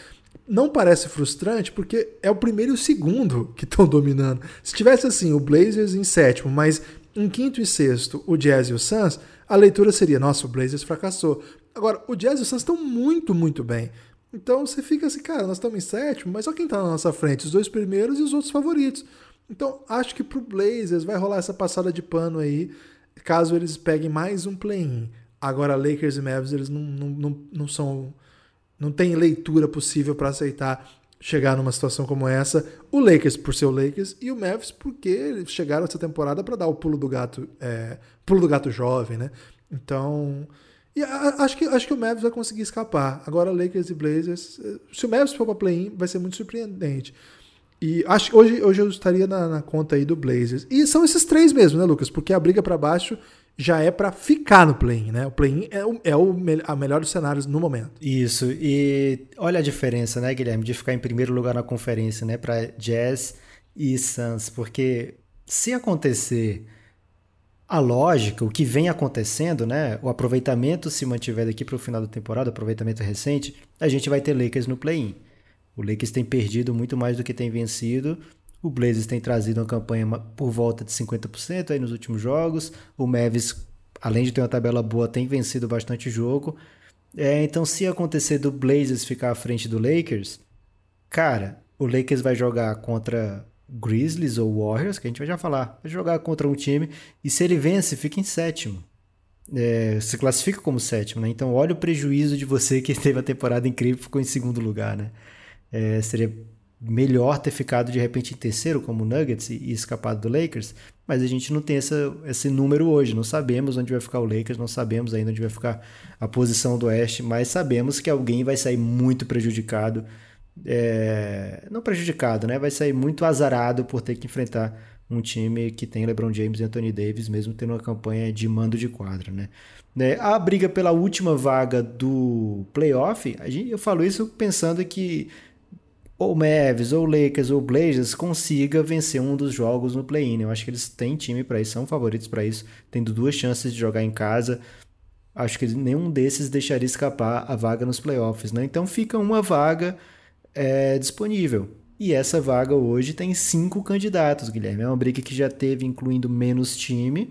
S2: Não parece frustrante porque é o primeiro e o segundo [laughs] que estão dominando. Se tivesse assim, o Blazers em sétimo, mas em quinto e sexto, o Jazz e o Suns, a leitura seria: nossa, o Blazers fracassou. Agora, o Jazz e o Suns estão muito, muito bem. Então você fica assim, cara, nós estamos em sétimo, mas olha quem está na nossa frente, os dois primeiros e os outros favoritos. Então, acho que pro Blazers vai rolar essa passada de pano aí, caso eles peguem mais um play-in. Agora, Lakers e Mavs, eles não, não, não, não são. Não tem leitura possível para aceitar chegar numa situação como essa. O Lakers por ser o Lakers e o Mavs porque chegaram essa temporada para dar o pulo do gato, é, pulo do gato jovem, né? Então, e acho que acho que o Mavs vai conseguir escapar. Agora Lakers e Blazers, eh, se o Mavs for para play-in, vai ser muito surpreendente. E acho hoje, hoje eu estaria na, na conta aí do Blazers. E são esses três mesmo, né, Lucas? Porque a briga para baixo já é para ficar no play-in, né? O play-in é, o, é o me- a melhor dos cenários no momento.
S3: Isso, e olha a diferença, né, Guilherme, de ficar em primeiro lugar na conferência, né, para Jazz e Suns, porque se acontecer a lógica, o que vem acontecendo, né, o aproveitamento se mantiver daqui para o final da temporada, aproveitamento recente, a gente vai ter Lakers no play-in. O Lakers tem perdido muito mais do que tem vencido. O Blazers tem trazido uma campanha por volta de 50% aí nos últimos jogos. O Mavis, além de ter uma tabela boa, tem vencido bastante jogo. É, então, se acontecer do Blazers ficar à frente do Lakers, cara, o Lakers vai jogar contra Grizzlies ou Warriors, que a gente vai já falar. Vai jogar contra um time e se ele vence, fica em sétimo. É, se classifica como sétimo, né? Então, olha o prejuízo de você que teve a temporada incrível e ficou em segundo lugar, né? É, seria melhor ter ficado de repente em terceiro, como o Nuggets, e, escapado do Lakers, mas a gente não tem essa, esse número hoje. Não sabemos onde vai ficar o Lakers, não sabemos ainda onde vai ficar a posição do Oeste, mas sabemos que alguém vai sair muito prejudicado. É, não prejudicado, né? Vai sair muito azarado por ter que enfrentar um time que tem LeBron James e Anthony Davis, mesmo tendo uma campanha de mando de quadra, né? Né, A briga pela última vaga do playoff, eu falo isso pensando que ou Mavs, ou Lakers, ou Blazers consiga vencer um dos jogos no play-in. Eu acho que eles têm time para isso, são favoritos para isso, tendo duas chances de jogar em casa. Acho que nenhum desses deixaria escapar a vaga nos playoffs, né? Então fica uma vaga é, disponível. E essa vaga hoje tem cinco candidatos, Guilherme. É uma briga que já teve, incluindo menos time,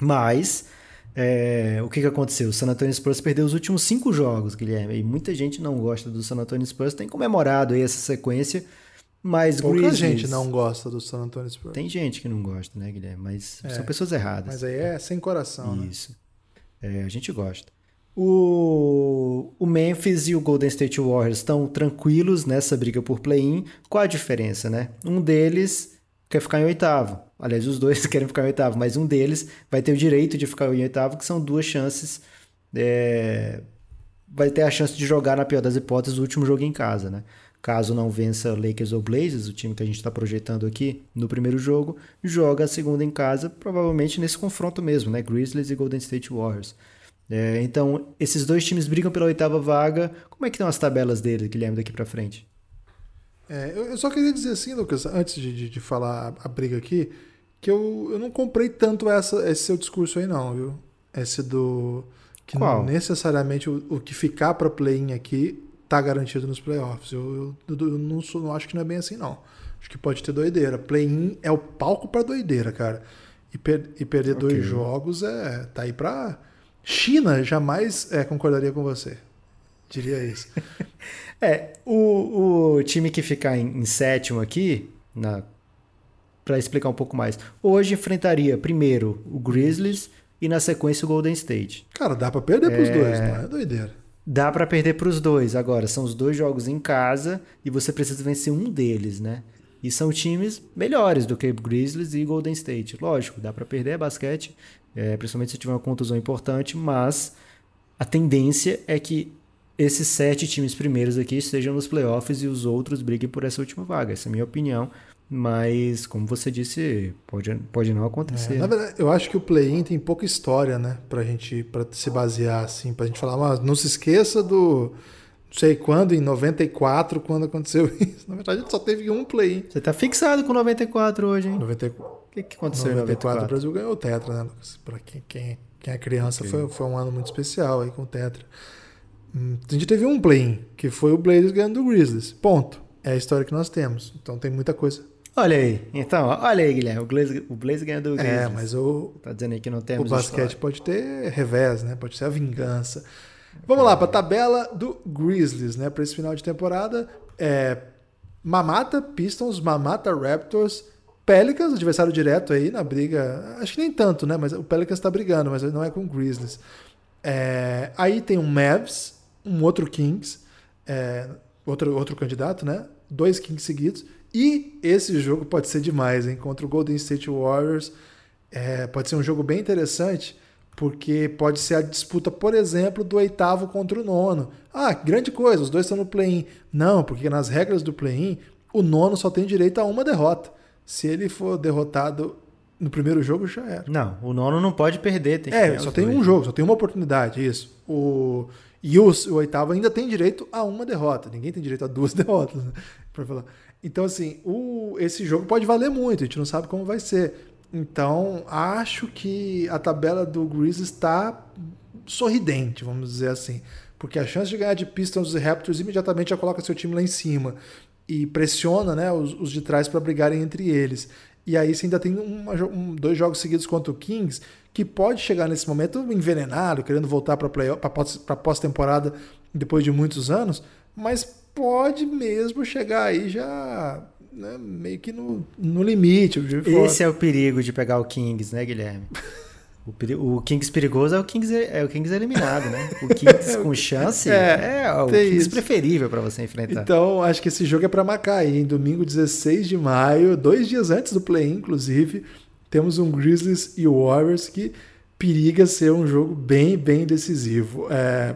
S3: mas é, o que, que aconteceu? O San Antonio Spurs perdeu os últimos cinco jogos, Guilherme. E muita gente não gosta do San Antonio Spurs, tem comemorado aí essa sequência, mas
S2: Pouca
S3: Grizzlies...
S2: gente não gosta do San Antonio Spurs.
S3: Tem gente que não gosta, né, Guilherme? Mas
S2: É,
S3: são pessoas erradas.
S2: Mas aí é sem coração, né?
S3: Isso. É, a gente gosta. O, o Memphis e o Golden State Warriors estão tranquilos nessa briga por play-in. Qual a diferença, né? Um deles quer ficar em oitavo. aliás, os dois [laughs] querem ficar em oitavo, mas um deles vai ter o direito de ficar em oitavo, que são duas chances. É, vai ter a chance de jogar, na pior das hipóteses, o último jogo em casa, né? Caso não vença Lakers ou Blazers, o time que a gente está projetando aqui no primeiro jogo, joga a segunda em casa, provavelmente nesse confronto mesmo, né? Grizzlies e Golden State Warriors. É, então, esses dois times brigam pela oitava vaga. Como é que estão as tabelas deles, Guilherme, daqui para frente?
S2: É, eu só queria dizer assim, Lucas, antes de, de, de falar a, a, briga aqui, que eu, eu não comprei tanto essa, esse seu discurso aí não, viu? Esse do... Que Qual? não necessariamente o, o que ficar para play-in aqui tá garantido nos playoffs. Eu, eu, eu não, sou, não acho que não é bem assim, não. Acho que pode ter doideira. Play-in é o palco para doideira, cara. E, per, e perder okay. dois jogos é tá aí pra. China jamais é, concordaria com você. Diria isso. [laughs]
S3: é, o, o time que ficar em, em sétimo aqui, para explicar um pouco mais, hoje enfrentaria primeiro o Grizzlies e na sequência o Golden State.
S2: Cara, dá para perder é... pros dois, não é doideira.
S3: Dá para perder para os dois. Agora, são os dois jogos em casa e você precisa vencer um deles, né? E são times melhores do que Grizzlies e Golden State. Lógico, dá para perder é basquete, é, principalmente se tiver uma contusão importante, mas a tendência é que esses sete times primeiros aqui estejam nos playoffs e os outros briguem por essa última vaga. Essa é a minha opinião. Mas, como você disse, pode, pode não acontecer. É,
S2: na verdade, eu acho que o play-in tem pouca história, né? Pra gente pra se basear, assim, pra gente falar, mas não se esqueça do. Não sei quando, em 94, quando aconteceu [laughs] isso. Na verdade, só teve um play-in.
S3: Você tá fixado com 94 hoje, hein?
S2: 94.
S3: O que, que aconteceu 94, em 94?
S2: O Brasil ganhou o Tetra, né, Lucas? Pra quem, quem, quem é criança, foi, foi um ano muito especial aí com o Tetra. Hum, a gente teve um play-in, que foi o Blazers ganhando do Grizzlies. Ponto. É a história que nós temos. Então tem muita coisa
S3: Olha aí. Então, olha aí, Guilherme. O Blaze, o Blaze ganhou do
S2: Grizzlies. É, mas o.
S3: Tá dizendo aí que não temos.
S2: O basquete história. pode ter revés, né? Pode ser a vingança. Vamos lá, para a tabela do Grizzlies, né? Para esse final de temporada. É, Mamata Pistons, Mamata Raptors, Pelicans, adversário direto aí na briga. Acho que nem tanto, né? Mas o Pelicans está brigando, mas não é com o Grizzlies. É, aí tem um Mavs, um outro Kings, é, outro, outro candidato, né? Dois Kings seguidos e esse jogo pode ser demais, hein? Contra o Golden State Warriors. É, pode ser um jogo bem interessante, porque pode ser a disputa, por exemplo, do oitavo contra o nono. Ah, grande coisa, os dois estão no play-in. Não, porque nas regras do play-in, o nono só tem direito a uma derrota. Se ele for derrotado no primeiro jogo, já era.
S3: Não, o nono não pode perder. Tem
S2: é, só tem um jogo, só tem uma oportunidade, isso. O, e o, o oitavo ainda tem direito a uma derrota. Ninguém tem direito a duas [laughs] derrotas, né? Pra falar. Então, assim, o, esse jogo pode valer muito, a gente não sabe como vai ser. Então, acho que a tabela do Grizzlies está sorridente, vamos dizer assim. Porque a chance de ganhar de Pistons e Raptors imediatamente já coloca seu time lá em cima e pressiona né, os, os de trás para brigarem entre eles. E aí você ainda tem uma, um, dois jogos seguidos contra o Kings, que pode chegar nesse momento envenenado, querendo voltar para pós-temporada depois de muitos anos, mas pode mesmo chegar aí já né, meio que no, no limite.
S3: Esse é o perigo de pegar o Kings, né, Guilherme? [laughs] O, o Kings perigoso é o Kings, é o Kings eliminado, né? O [laughs] Kings com chance é, é o Kings isso. preferível para você enfrentar.
S2: Então, acho que esse jogo é para Macaí, em domingo 16 de maio, dois dias antes do play inclusive, temos um Grizzlies e Warriors que periga ser um jogo bem, bem decisivo. É,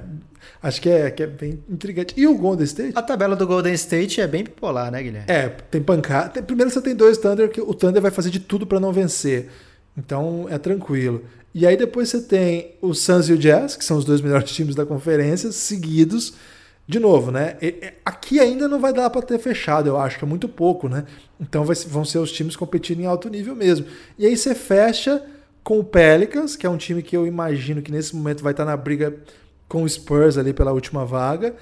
S2: Acho que é, que é bem intrigante. E o Golden State?
S3: A tabela do Golden State é bem bipolar, né, Guilherme?
S2: É, tem pancada. Primeiro você tem dois Thunder, que o Thunder vai fazer de tudo para não vencer. Então é tranquilo. E aí depois você tem o Suns e o Jazz, que são os dois melhores [laughs] times da conferência, seguidos. De novo, né? Aqui ainda não vai dar para ter fechado, eu acho que é muito pouco, né? Então vai, vão ser os times competindo em alto nível mesmo. E aí você fecha com o Pelicans, que é um time que eu imagino que nesse momento vai estar na briga com o Spurs ali pela última vaga.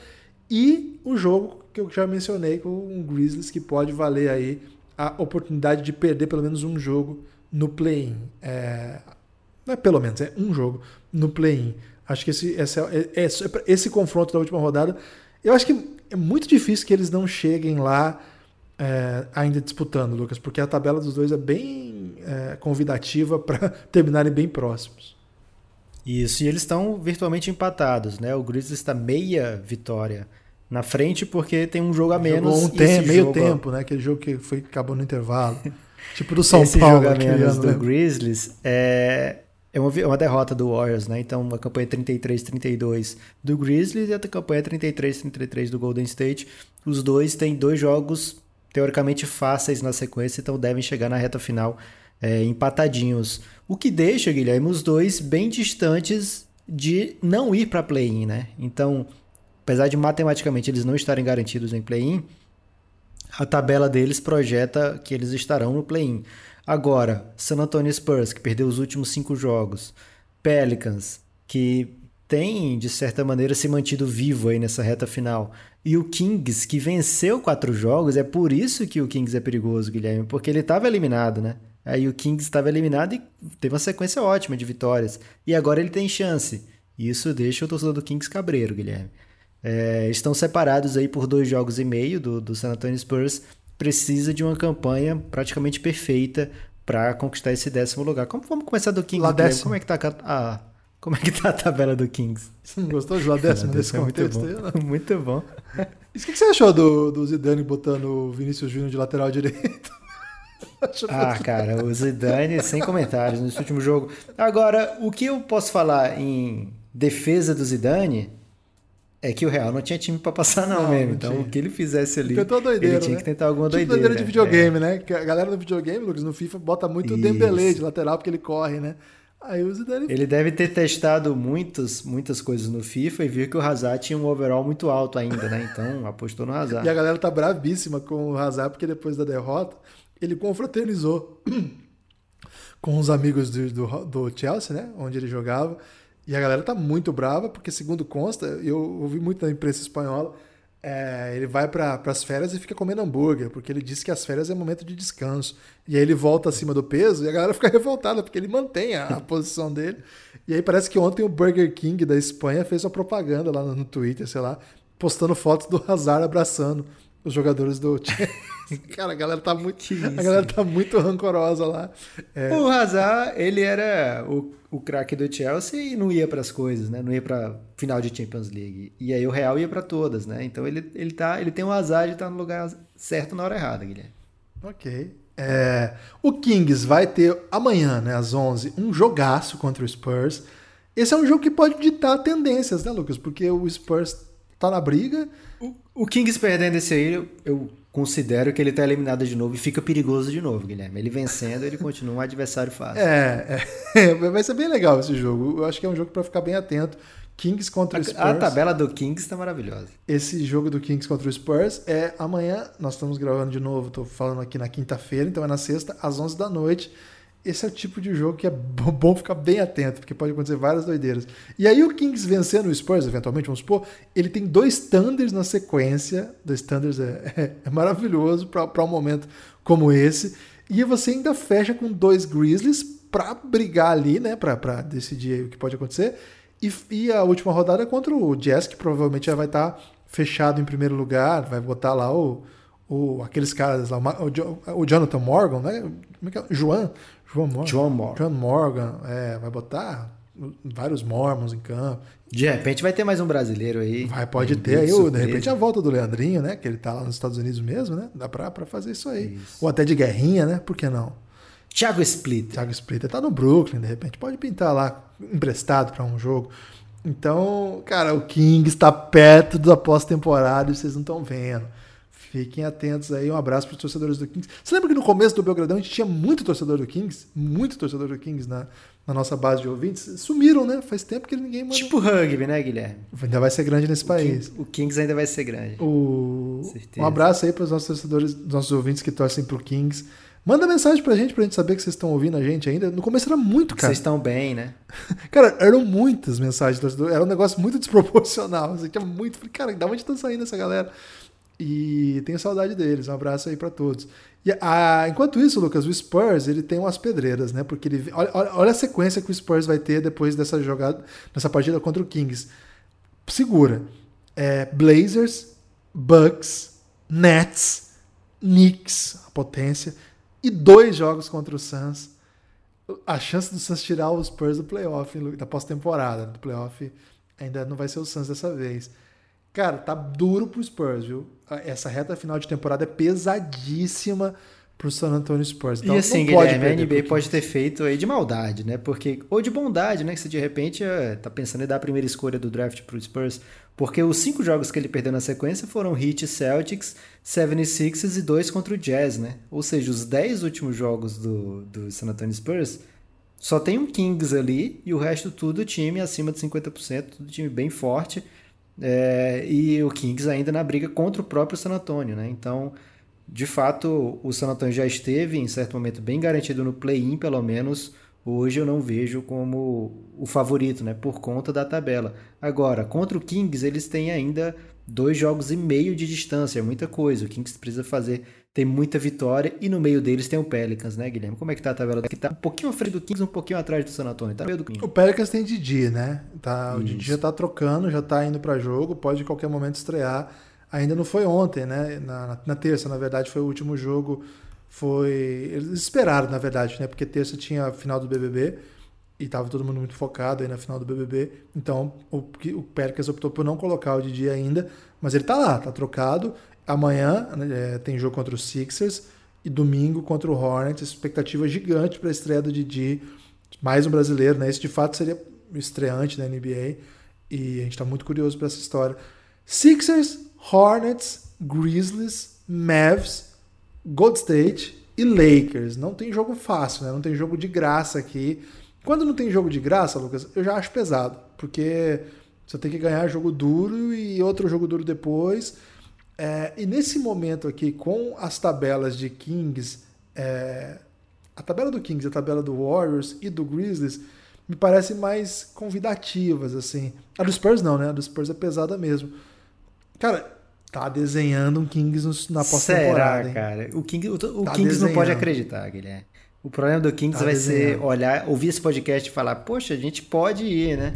S2: E o jogo que eu já mencionei com o Grizzlies, que pode valer aí a oportunidade de perder pelo menos um jogo no play-in. É, não é pelo menos, é um jogo no play-in. Acho que esse, esse, esse, esse confronto da última rodada, eu acho que é muito difícil que eles não cheguem lá é, ainda disputando, Lucas, porque a tabela dos dois é bem é, convidativa para [laughs] terminarem bem próximos.
S3: Isso, e eles estão virtualmente empatados, né? O Grizzlies está meia vitória na frente porque tem um jogo a menos.
S2: Jogou um tempo, meio jogo... tempo, né? Aquele jogo que foi, acabou no intervalo. [laughs] Tipo do São
S3: Esse
S2: Paulo.
S3: jogo menos do
S2: né?
S3: Grizzlies é, é uma, vi- uma derrota do Warriors, né? Então, uma campanha 33-32 do Grizzlies e a campanha 33-33 do Golden State. Os dois têm dois jogos teoricamente fáceis na sequência, então devem chegar na reta final é, empatadinhos. O que deixa, Guilherme, os dois bem distantes de não ir para play-in, né? Então, apesar de matematicamente eles não estarem garantidos em play-in, a tabela deles projeta que eles estarão no play-in. Agora, San Antonio Spurs, que perdeu os últimos cinco jogos, Pelicans, que tem, de certa maneira, se mantido vivo aí nessa reta final, e o Kings, que venceu quatro jogos, é por isso que o Kings é perigoso, Guilherme, porque ele estava eliminado, né? Aí o Kings estava eliminado e teve uma sequência ótima de vitórias. E agora ele tem chance. Isso deixa o torcedor do Kings cabreiro, Guilherme. É, estão separados aí por dois jogos e meio do, do San Antonio Spurs. Precisa de uma campanha praticamente perfeita para conquistar esse décimo lugar. Como, vamos começar do Kings?
S2: Lá décimo.
S3: Como é que tá a, a- como é que tá a tabela do Kings?
S2: Você não gostou de lá décimo nesse
S3: é muito
S2: aí?
S3: bom. [laughs] Muito bom.
S2: O que que você achou do, do Zidane botando o Vinícius Júnior de lateral direito? [laughs]
S3: Ah, cara, o Zidane sem comentários nesse último jogo. Agora, o que eu posso falar em defesa do Zidane é que o Real não tinha time pra passar não,
S2: Não,
S3: mesmo.
S2: não
S3: então, o que ele fizesse ali,
S2: Inventou a doideira,
S3: ele tinha
S2: né?
S3: que tentar alguma
S2: Tipo
S3: doideira.
S2: doideira de videogame,
S3: É.
S2: né? Que a galera no videogame, Lucas, no FIFA, bota muito o
S3: Isso.
S2: Dembele de lateral porque ele corre, né? Aí o Zidane...
S3: Ele deve ter testado muitas, muitas coisas no FIFA e viu que o Hazard tinha um overall muito alto ainda, né? Então [laughs] apostou no Hazard.
S2: E a galera tá bravíssima com o Hazard porque depois da derrota ele confraternizou [clears throat] com os amigos do, do, do Chelsea, né? Onde ele jogava. E a galera tá muito brava porque, segundo consta, eu ouvi muito na imprensa espanhola, é, ele vai para as férias e fica comendo hambúrguer, porque ele disse que as férias é momento de descanso. E aí ele volta acima do peso e a galera [laughs] fica revoltada, porque ele mantém a, a posição dele. E aí parece que ontem o Burger King da Espanha fez uma propaganda lá no, no Twitter, sei lá, postando fotos do Hazard abraçando os jogadores do Chelsea. [laughs] Cara, a galera tá muito, a galera tá muito rancorosa lá. É,
S3: O Hazard, ele era o, o craque do Chelsea e não ia para as coisas, né? Não ia para final de Champions League. E aí o Real ia para todas, né? Então ele, ele, tá, ele tem um azar de estar no lugar certo na hora errada, Guilherme.
S2: Ok. É, o Kings vai ter amanhã, né, às 11, um jogaço contra o Spurs. Esse é um jogo que pode ditar tendências, né, Lucas? Porque o Spurs tá na briga.
S3: O, o Kings perdendo esse aí, eu, eu considero que ele tá eliminado de novo e fica perigoso de novo, Guilherme. Ele vencendo, ele continua um adversário fácil. [laughs]
S2: É, é, [laughs] vai ser bem legal esse jogo. Eu acho que é um jogo para ficar bem atento. Kings contra o Spurs.
S3: A, tabela do Kings tá maravilhosa.
S2: Esse jogo do Kings contra o Spurs é amanhã. Nós estamos gravando de novo, estou falando aqui na quinta-feira, então é na sexta, às 11 da noite. Esse é o tipo de jogo que é bo- [laughs] bom ficar bem atento, porque pode acontecer várias doideiras. E aí o Kings vencendo o Spurs, eventualmente, vamos supor, ele tem dois Thunders na sequência. Dois Thunders é, [laughs] é- é maravilhoso para um momento como esse. E você ainda fecha com dois Grizzlies para brigar ali, né? Para decidir o que pode acontecer. E, e a última rodada é contra o Jazz, que provavelmente já vai estar fechado em primeiro lugar, vai botar lá o, o aqueles caras lá, o o Jonathan Morgan, né? Como é que é? Joan, Joan Morgan.
S3: John Moore.
S2: John Morgan, é, vai botar vários Mormons em campo.
S3: De repente vai ter mais um brasileiro aí.
S2: Vai, pode ter aí, de repente, a volta do Leandrinho, né? Que ele tá lá nos Estados Unidos mesmo, né? Dá pra, pra fazer isso aí.
S3: Isso.
S2: Ou até de guerrinha, né? Por que não?
S3: Thiago Split.
S2: Thiago Splitter tá no Brooklyn, de repente. Pode pintar lá, emprestado pra um jogo. Então, cara, o Kings está perto da pós-temporada e vocês não estão vendo. Fiquem atentos aí. Um abraço para os torcedores do Kings. Você lembra que no começo do Belgradão a gente tinha muito torcedor do Kings? Muito torcedor do Kings na, na nossa base de ouvintes? Sumiram, né? Faz tempo que ninguém manda.
S3: Tipo rugby, né, Guilherme?
S2: Ainda vai ser grande nesse país.
S3: O Kings ainda vai ser grande.
S2: O...
S3: Certeza.
S2: Um abraço aí para os nossos torcedores, nossos ouvintes que torcem pro Kings. Manda mensagem pra gente, pra gente saber que vocês estão ouvindo a gente ainda. No começo era muito, cara.
S3: Vocês estão bem, né? [laughs]
S2: Cara, eram muitas mensagens do torcedor. Era um negócio muito desproporcional. Assim, tinha muito. Falei, cara, da onde tá saindo essa galera? E tenho saudade deles. Um abraço aí pra todos. E, ah, enquanto isso, Lucas, o Spurs ele tem umas pedreiras, né? Porque ele. Olha, olha- a sequência que o Spurs vai ter depois dessa jogada, dessa partida contra o Kings. Segura. É, Blazers, Bucks, Nets, Knicks, a potência, e dois jogos contra o Suns a chance do Suns tirar os Spurs do playoff, da pós-temporada, do playoff, ainda não vai ser o Suns dessa vez. Cara, tá duro pro Spurs, viu? Essa reta final de temporada é pesadíssima pro San Antonio Spurs. Então,
S3: e assim,
S2: não pode
S3: Guilherme, a NBA pode ter feito aí de maldade, né? Porque, ou de bondade, né? Que se de repente é, tá pensando em dar a primeira escolha do draft pro Spurs. Porque os cinco jogos que ele perdeu na sequência foram Heat, Celtics, 76ers e dois contra o Jazz, né? Ou seja, os dez últimos jogos do, do San Antonio Spurs só tem um Kings ali e o resto tudo time acima de 50%, tudo time bem forte. É, e o Kings ainda na briga contra o próprio San Antonio, né? Então, de fato, o San Antonio já esteve em certo momento bem garantido no play-in, pelo menos. Hoje eu não vejo como o favorito, né? Por conta da tabela. Agora, contra o Kings, eles têm ainda dois jogos e meio de distância, é muita coisa. O Kings precisa fazer, tem muita vitória e no meio deles tem o Pelicans, né, Guilherme? Como é que tá a tabela? Que tá um pouquinho à frente do Kings, um pouquinho atrás do San Antonio, tá no meio do
S2: O
S3: caminho.
S2: Pelicans tem Didi, né? Tá, o Didi já tá trocando, já tá indo para jogo, pode em qualquer momento estrear. Ainda não foi ontem, né? Na, na terça, na verdade, foi o último jogo. Foi. Eles esperaram, na verdade, né? Porque terça tinha a final do BBB e tava todo mundo muito focado aí na final do BBB. Então o, o Pelicans optou por não colocar o Didi ainda, mas ele tá lá, tá trocado. Amanhã né, é, tem jogo contra os Sixers e domingo contra o Hornets. Expectativa gigante para a estreia do Didi. Mais um brasileiro, né? Esse de fato seria o estreante da NBA e a gente tá muito curioso para essa história. Sixers, Hornets, Grizzlies, Mavs, Gold State e Lakers. Não tem jogo fácil, né? Não tem jogo de graça aqui. Quando não tem jogo de graça, Lucas, eu já acho pesado, porque você tem que ganhar jogo duro e outro jogo duro depois. É, e nesse momento aqui, com as tabelas de Kings, é, a tabela do Kings, a tabela do Warriors e do Grizzlies me parecem mais convidativas, assim. A do Spurs não, né? A do Spurs é pesada mesmo. Cara, tá desenhando um Kings na pós-temporada.
S3: Será,
S2: hein?
S3: cara? O, King, o, o
S2: Tá
S3: Kings não pode
S2: desenhando.
S3: acreditar, Guilherme. O problema do Kings
S2: Tá
S3: vai ser
S2: desenhando.
S3: olhar, ouvir esse podcast e falar, poxa, a gente pode ir, né?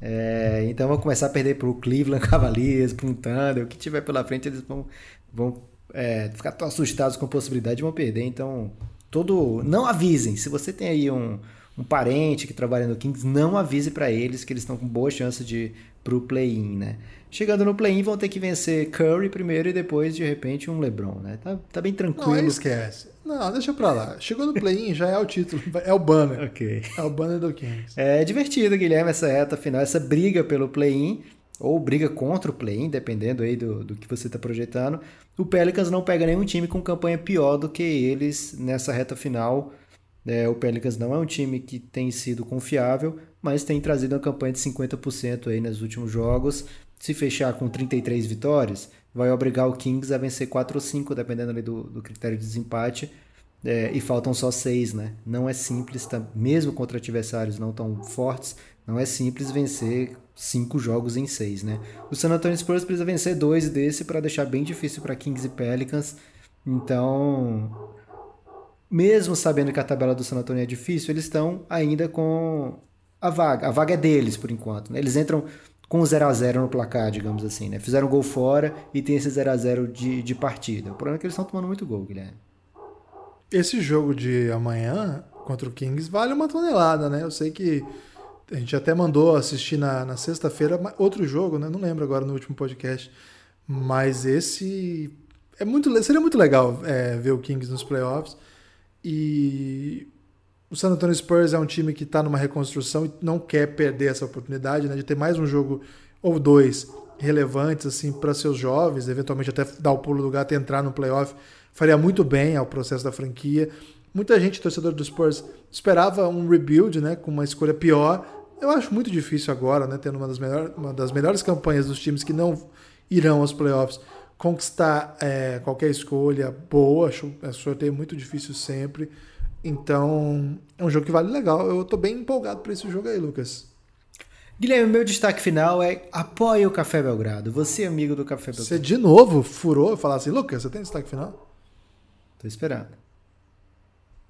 S3: É, então vão começar a perder pro Cleveland [laughs] Cavaliers, pro Thunder, o que tiver pela frente, eles vão, vão é, ficar tão assustados com a possibilidade de vão perder. Então, todo. Não avisem. Se você tem aí um, um parente que trabalha no Kings, não avise para eles que eles estão com boa chance de ir pro play-in, né? Chegando no play-in, vão ter que vencer Curry primeiro e depois, de repente, um LeBron, né? Tá, tá bem
S2: Não,
S3: tranquilo.
S2: aí esquece. Não, deixa pra lá. Chegou no play-in, já é o título, é o banner.
S3: Ok.
S2: É o banner do Kings.
S3: É divertido, Guilherme, essa reta final, essa briga pelo play-in, ou briga contra o play-in, dependendo aí do, do que você está projetando. O Pelicans não pega nenhum time com campanha pior do que eles nessa reta final. É, o Pelicans não é um time que tem sido confiável, mas tem trazido uma campanha de 50% aí nos últimos jogos. Se fechar com 33 vitórias, vai obrigar o Kings a vencer 4 ou 5, dependendo ali do, do critério de desempate. É, e faltam só seis, né? Não é simples, tá, mesmo contra adversários não tão fortes, não é simples vencer cinco jogos em seis, né? O San Antonio Spurs precisa vencer dois desse para deixar bem difícil para Kings e Pelicans. Então, mesmo sabendo que a tabela do San Antonio é difícil, eles estão ainda com a vaga. A vaga é deles por enquanto. Né? Eles entram com 0 a 0 no placar, digamos assim, né? Fizeram gol fora e tem esse 0 a 0 de, de partida. O problema é que eles estão tomando muito gol, Guilherme.
S2: Esse jogo de amanhã contra o Kings vale uma tonelada, né? Eu sei que a gente até mandou assistir na, na sexta-feira outro jogo, né? Não lembro agora no último podcast. Mas esse é muito, seria muito legal é, ver o Kings nos playoffs. E o San Antonio Spurs é um time que está numa reconstrução e não quer perder essa oportunidade né, de ter mais um jogo ou dois relevantes assim para seus jovens, eventualmente até dar o pulo do gato e entrar no playoff. Faria muito bem ao processo da franquia. Muita gente, torcedor do Spurs, esperava um rebuild, né, com uma escolha pior. Eu acho muito difícil agora, né, tendo uma das, melhor, uma das melhores campanhas dos times que não irão aos playoffs, conquistar é, qualquer escolha boa. Acho é sorteio muito difícil sempre. Então, é um jogo que vale legal. Eu tô bem empolgado para esse jogo aí, Lucas.
S3: Guilherme, meu destaque final é apoie o Café Belgrado. Você, amigo do Café Belgrado.
S2: Você de novo furou e falar assim, Lucas, você tem destaque final?
S3: Tô esperando.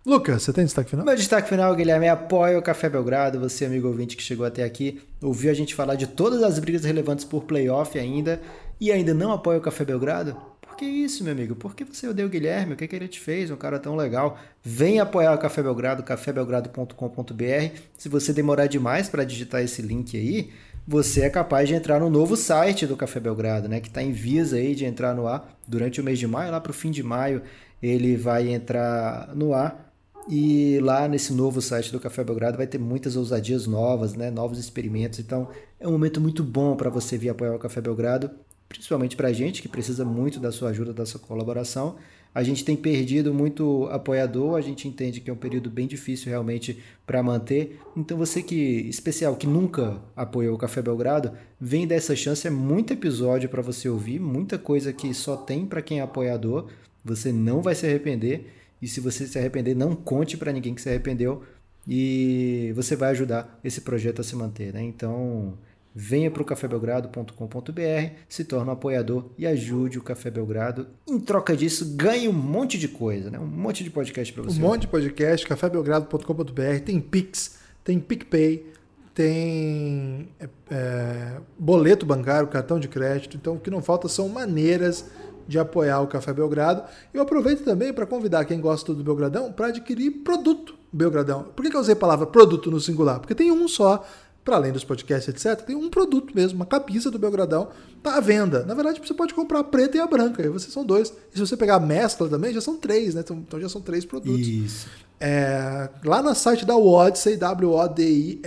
S2: Lucas, você tem destaque final?
S3: Meu destaque final, Guilherme, é apoie o Café Belgrado. Você, amigo ouvinte que chegou até aqui, ouviu a gente falar de todas as brigas relevantes por playoff ainda e ainda não apoia o Café Belgrado? Por que isso, meu amigo? Por que você odeia o Guilherme? O que, que ele te fez? Um cara tão legal. Vem apoiar o Café Belgrado, cafébelgrado.com.br. Se você demorar demais para digitar esse link aí, você é capaz de entrar no novo site do Café Belgrado, né? Que está em vias aí de entrar no ar durante o mês de maio, lá para o fim de maio ele vai entrar no ar. E lá nesse novo site do Café Belgrado vai ter muitas ousadias novas, né? novos experimentos. Então é um momento muito bom para você vir apoiar o Café Belgrado, principalmente para a gente que precisa muito da sua ajuda, da sua colaboração. A gente tem perdido muito apoiador, a gente entende que é um período bem difícil realmente para manter. Então você que especial que nunca apoiou o Café Belgrado, vem dessa chance, é muito episódio para você ouvir, muita coisa que só tem para quem é apoiador. Você não vai se arrepender. E se você se arrepender, não conte para ninguém que se arrependeu e você vai ajudar esse projeto a se manter, né? Então, venha para o cafébelgrado.com.br, se torne um apoiador e ajude o Café Belgrado. Em troca disso, ganhe um monte de coisa, né? Um monte de podcast para você.
S2: Um monte de podcast, cafébelgrado.com.br, tem Pix, tem PicPay, tem é, é, boleto bancário, cartão de crédito. Então, o que não falta são maneiras de apoiar o Café Belgrado. Eu aproveito também para convidar quem gosta do Belgradão para adquirir produto Belgradão. Por que, que eu usei a palavra produto no singular? Porque tem um só, para além dos podcasts, etc., tem um produto mesmo, uma camisa do Belgradão, tá à venda. Na verdade, você pode comprar a preta e a branca, aí vocês são dois. E se você pegar a mescla também, já são três, né? Então, então já são três produtos.
S3: Isso.
S2: É, lá no site da Wodsey, W-O-D-I-S-S-E-Y.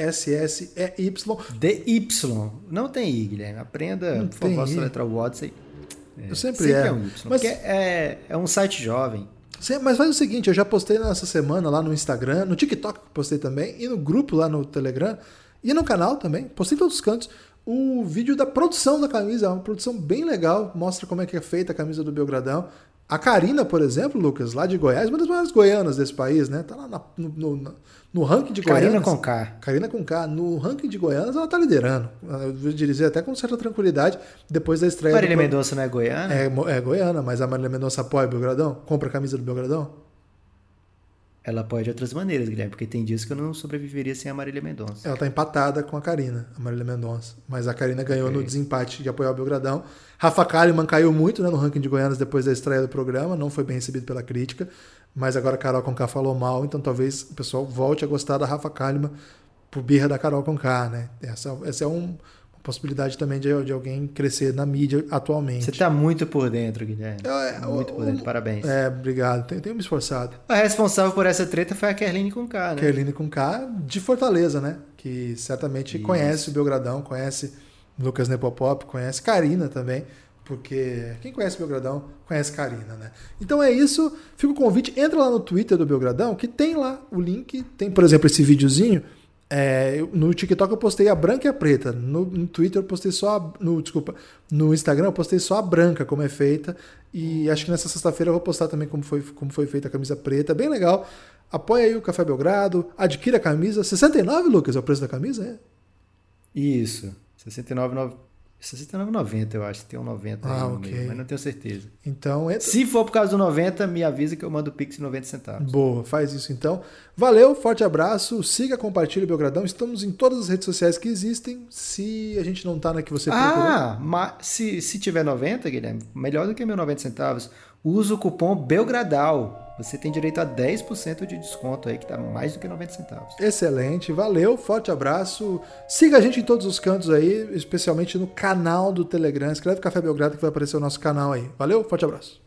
S3: D-Y. Não tem I, Guilherme. Aprenda,
S2: Não
S3: por
S2: tem
S3: favor,
S2: I.
S3: a letra Wodsey.
S2: Eu sempre,
S3: Sempre
S2: é.
S3: é um Y.
S2: Mas,
S3: é, é um site jovem.
S2: Mas faz o seguinte, eu já postei nessa semana lá no Instagram, no TikTok postei também, e no grupo lá no Telegram, e no canal também, postei em todos os cantos, o vídeo da produção da camisa, é uma produção bem legal, mostra como é que é feita a camisa do Belgradão. A Karina, por exemplo, Lucas, lá de Goiás, uma das maiores goianas desse país, né? Tá lá na- no, no- no ranking de
S3: Karina
S2: Goianas.
S3: com K.
S2: Karina com K, no ranking de Goianas, ela tá liderando. Eu dizer até com certa tranquilidade, depois da estreia
S3: Marília
S2: do...
S3: Mendonça não é goiana?
S2: É, é goiana, mas a Marília Mendonça apoia o Belgradão? Compra a camisa do Belgradão?
S3: Ela apoia de outras maneiras, Guilherme, porque tem dias que eu não sobreviveria sem a Marília Mendonça.
S2: Ela tá empatada com a Karina, a Marília Mendonça. Mas a Karina ganhou
S3: Ok.
S2: no desempate de apoiar o Belgradão. Rafa Kalimann caiu muito né, no ranking de Goianas depois da estreia do programa, não foi bem recebido pela crítica. Mas agora a Carol Conká falou mal, então talvez o pessoal volte a gostar da Rafa Kalimann por birra da Carol Conká, né? Essa, essa é um- possibilidade também de, de alguém crescer na mídia atualmente.
S3: Você tá muito por dentro, Guilherme.
S2: É, é,
S3: muito
S2: o-
S3: por dentro, parabéns.
S2: É, obrigado. Tenho, tenho me esforçado.
S3: A responsável por essa treta foi a Kerline com K, né?
S2: Kerline com K de Fortaleza, né? Que certamente
S3: Isso.
S2: conhece o Belgradão, conhece Lucas Nepopop, conhece Karina também, porque quem conhece o Belgradão conhece Karina, né? Então é isso, fica o convite, entra lá no Twitter do Belgradão, que tem lá o link, tem, por exemplo, esse videozinho. É, no TikTok eu postei a branca e a preta. No, no Twitter eu postei só a, no, desculpa, no Instagram eu postei só a branca como é feita. E acho que nessa sexta-feira eu vou postar também como foi, como foi feita a camisa preta. Bem legal. Apoia aí o Café Belgrado, adquira a camisa. 69, Lucas, é o preço da camisa? É?
S3: Isso. 69,90 69,90 eu acho. Tem um 90 aí
S2: Ah,
S3: no
S2: ok.
S3: meio, mas não tenho certeza.
S2: Então entra.
S3: Se for por causa do 90, me avisa que eu mando o Pix em 90 centavos.
S2: Boa, faz isso então. Valeu, forte abraço, siga, compartilhe o Belgradão. Estamos em todas as redes sociais que existem. Se a gente não tá na que você procurou.
S3: Ah, mas se, se tiver 90, Guilherme, melhor do que meu 90 centavos, usa o cupom Belgradal. Você tem direito a 10% de desconto aí, que tá mais do que 90 centavos.
S2: Excelente, valeu, forte abraço. Siga a gente em todos os cantos aí, especialmente no canal do Telegram. Escreve Café Belgrado que vai aparecer o nosso canal aí. Valeu, forte abraço.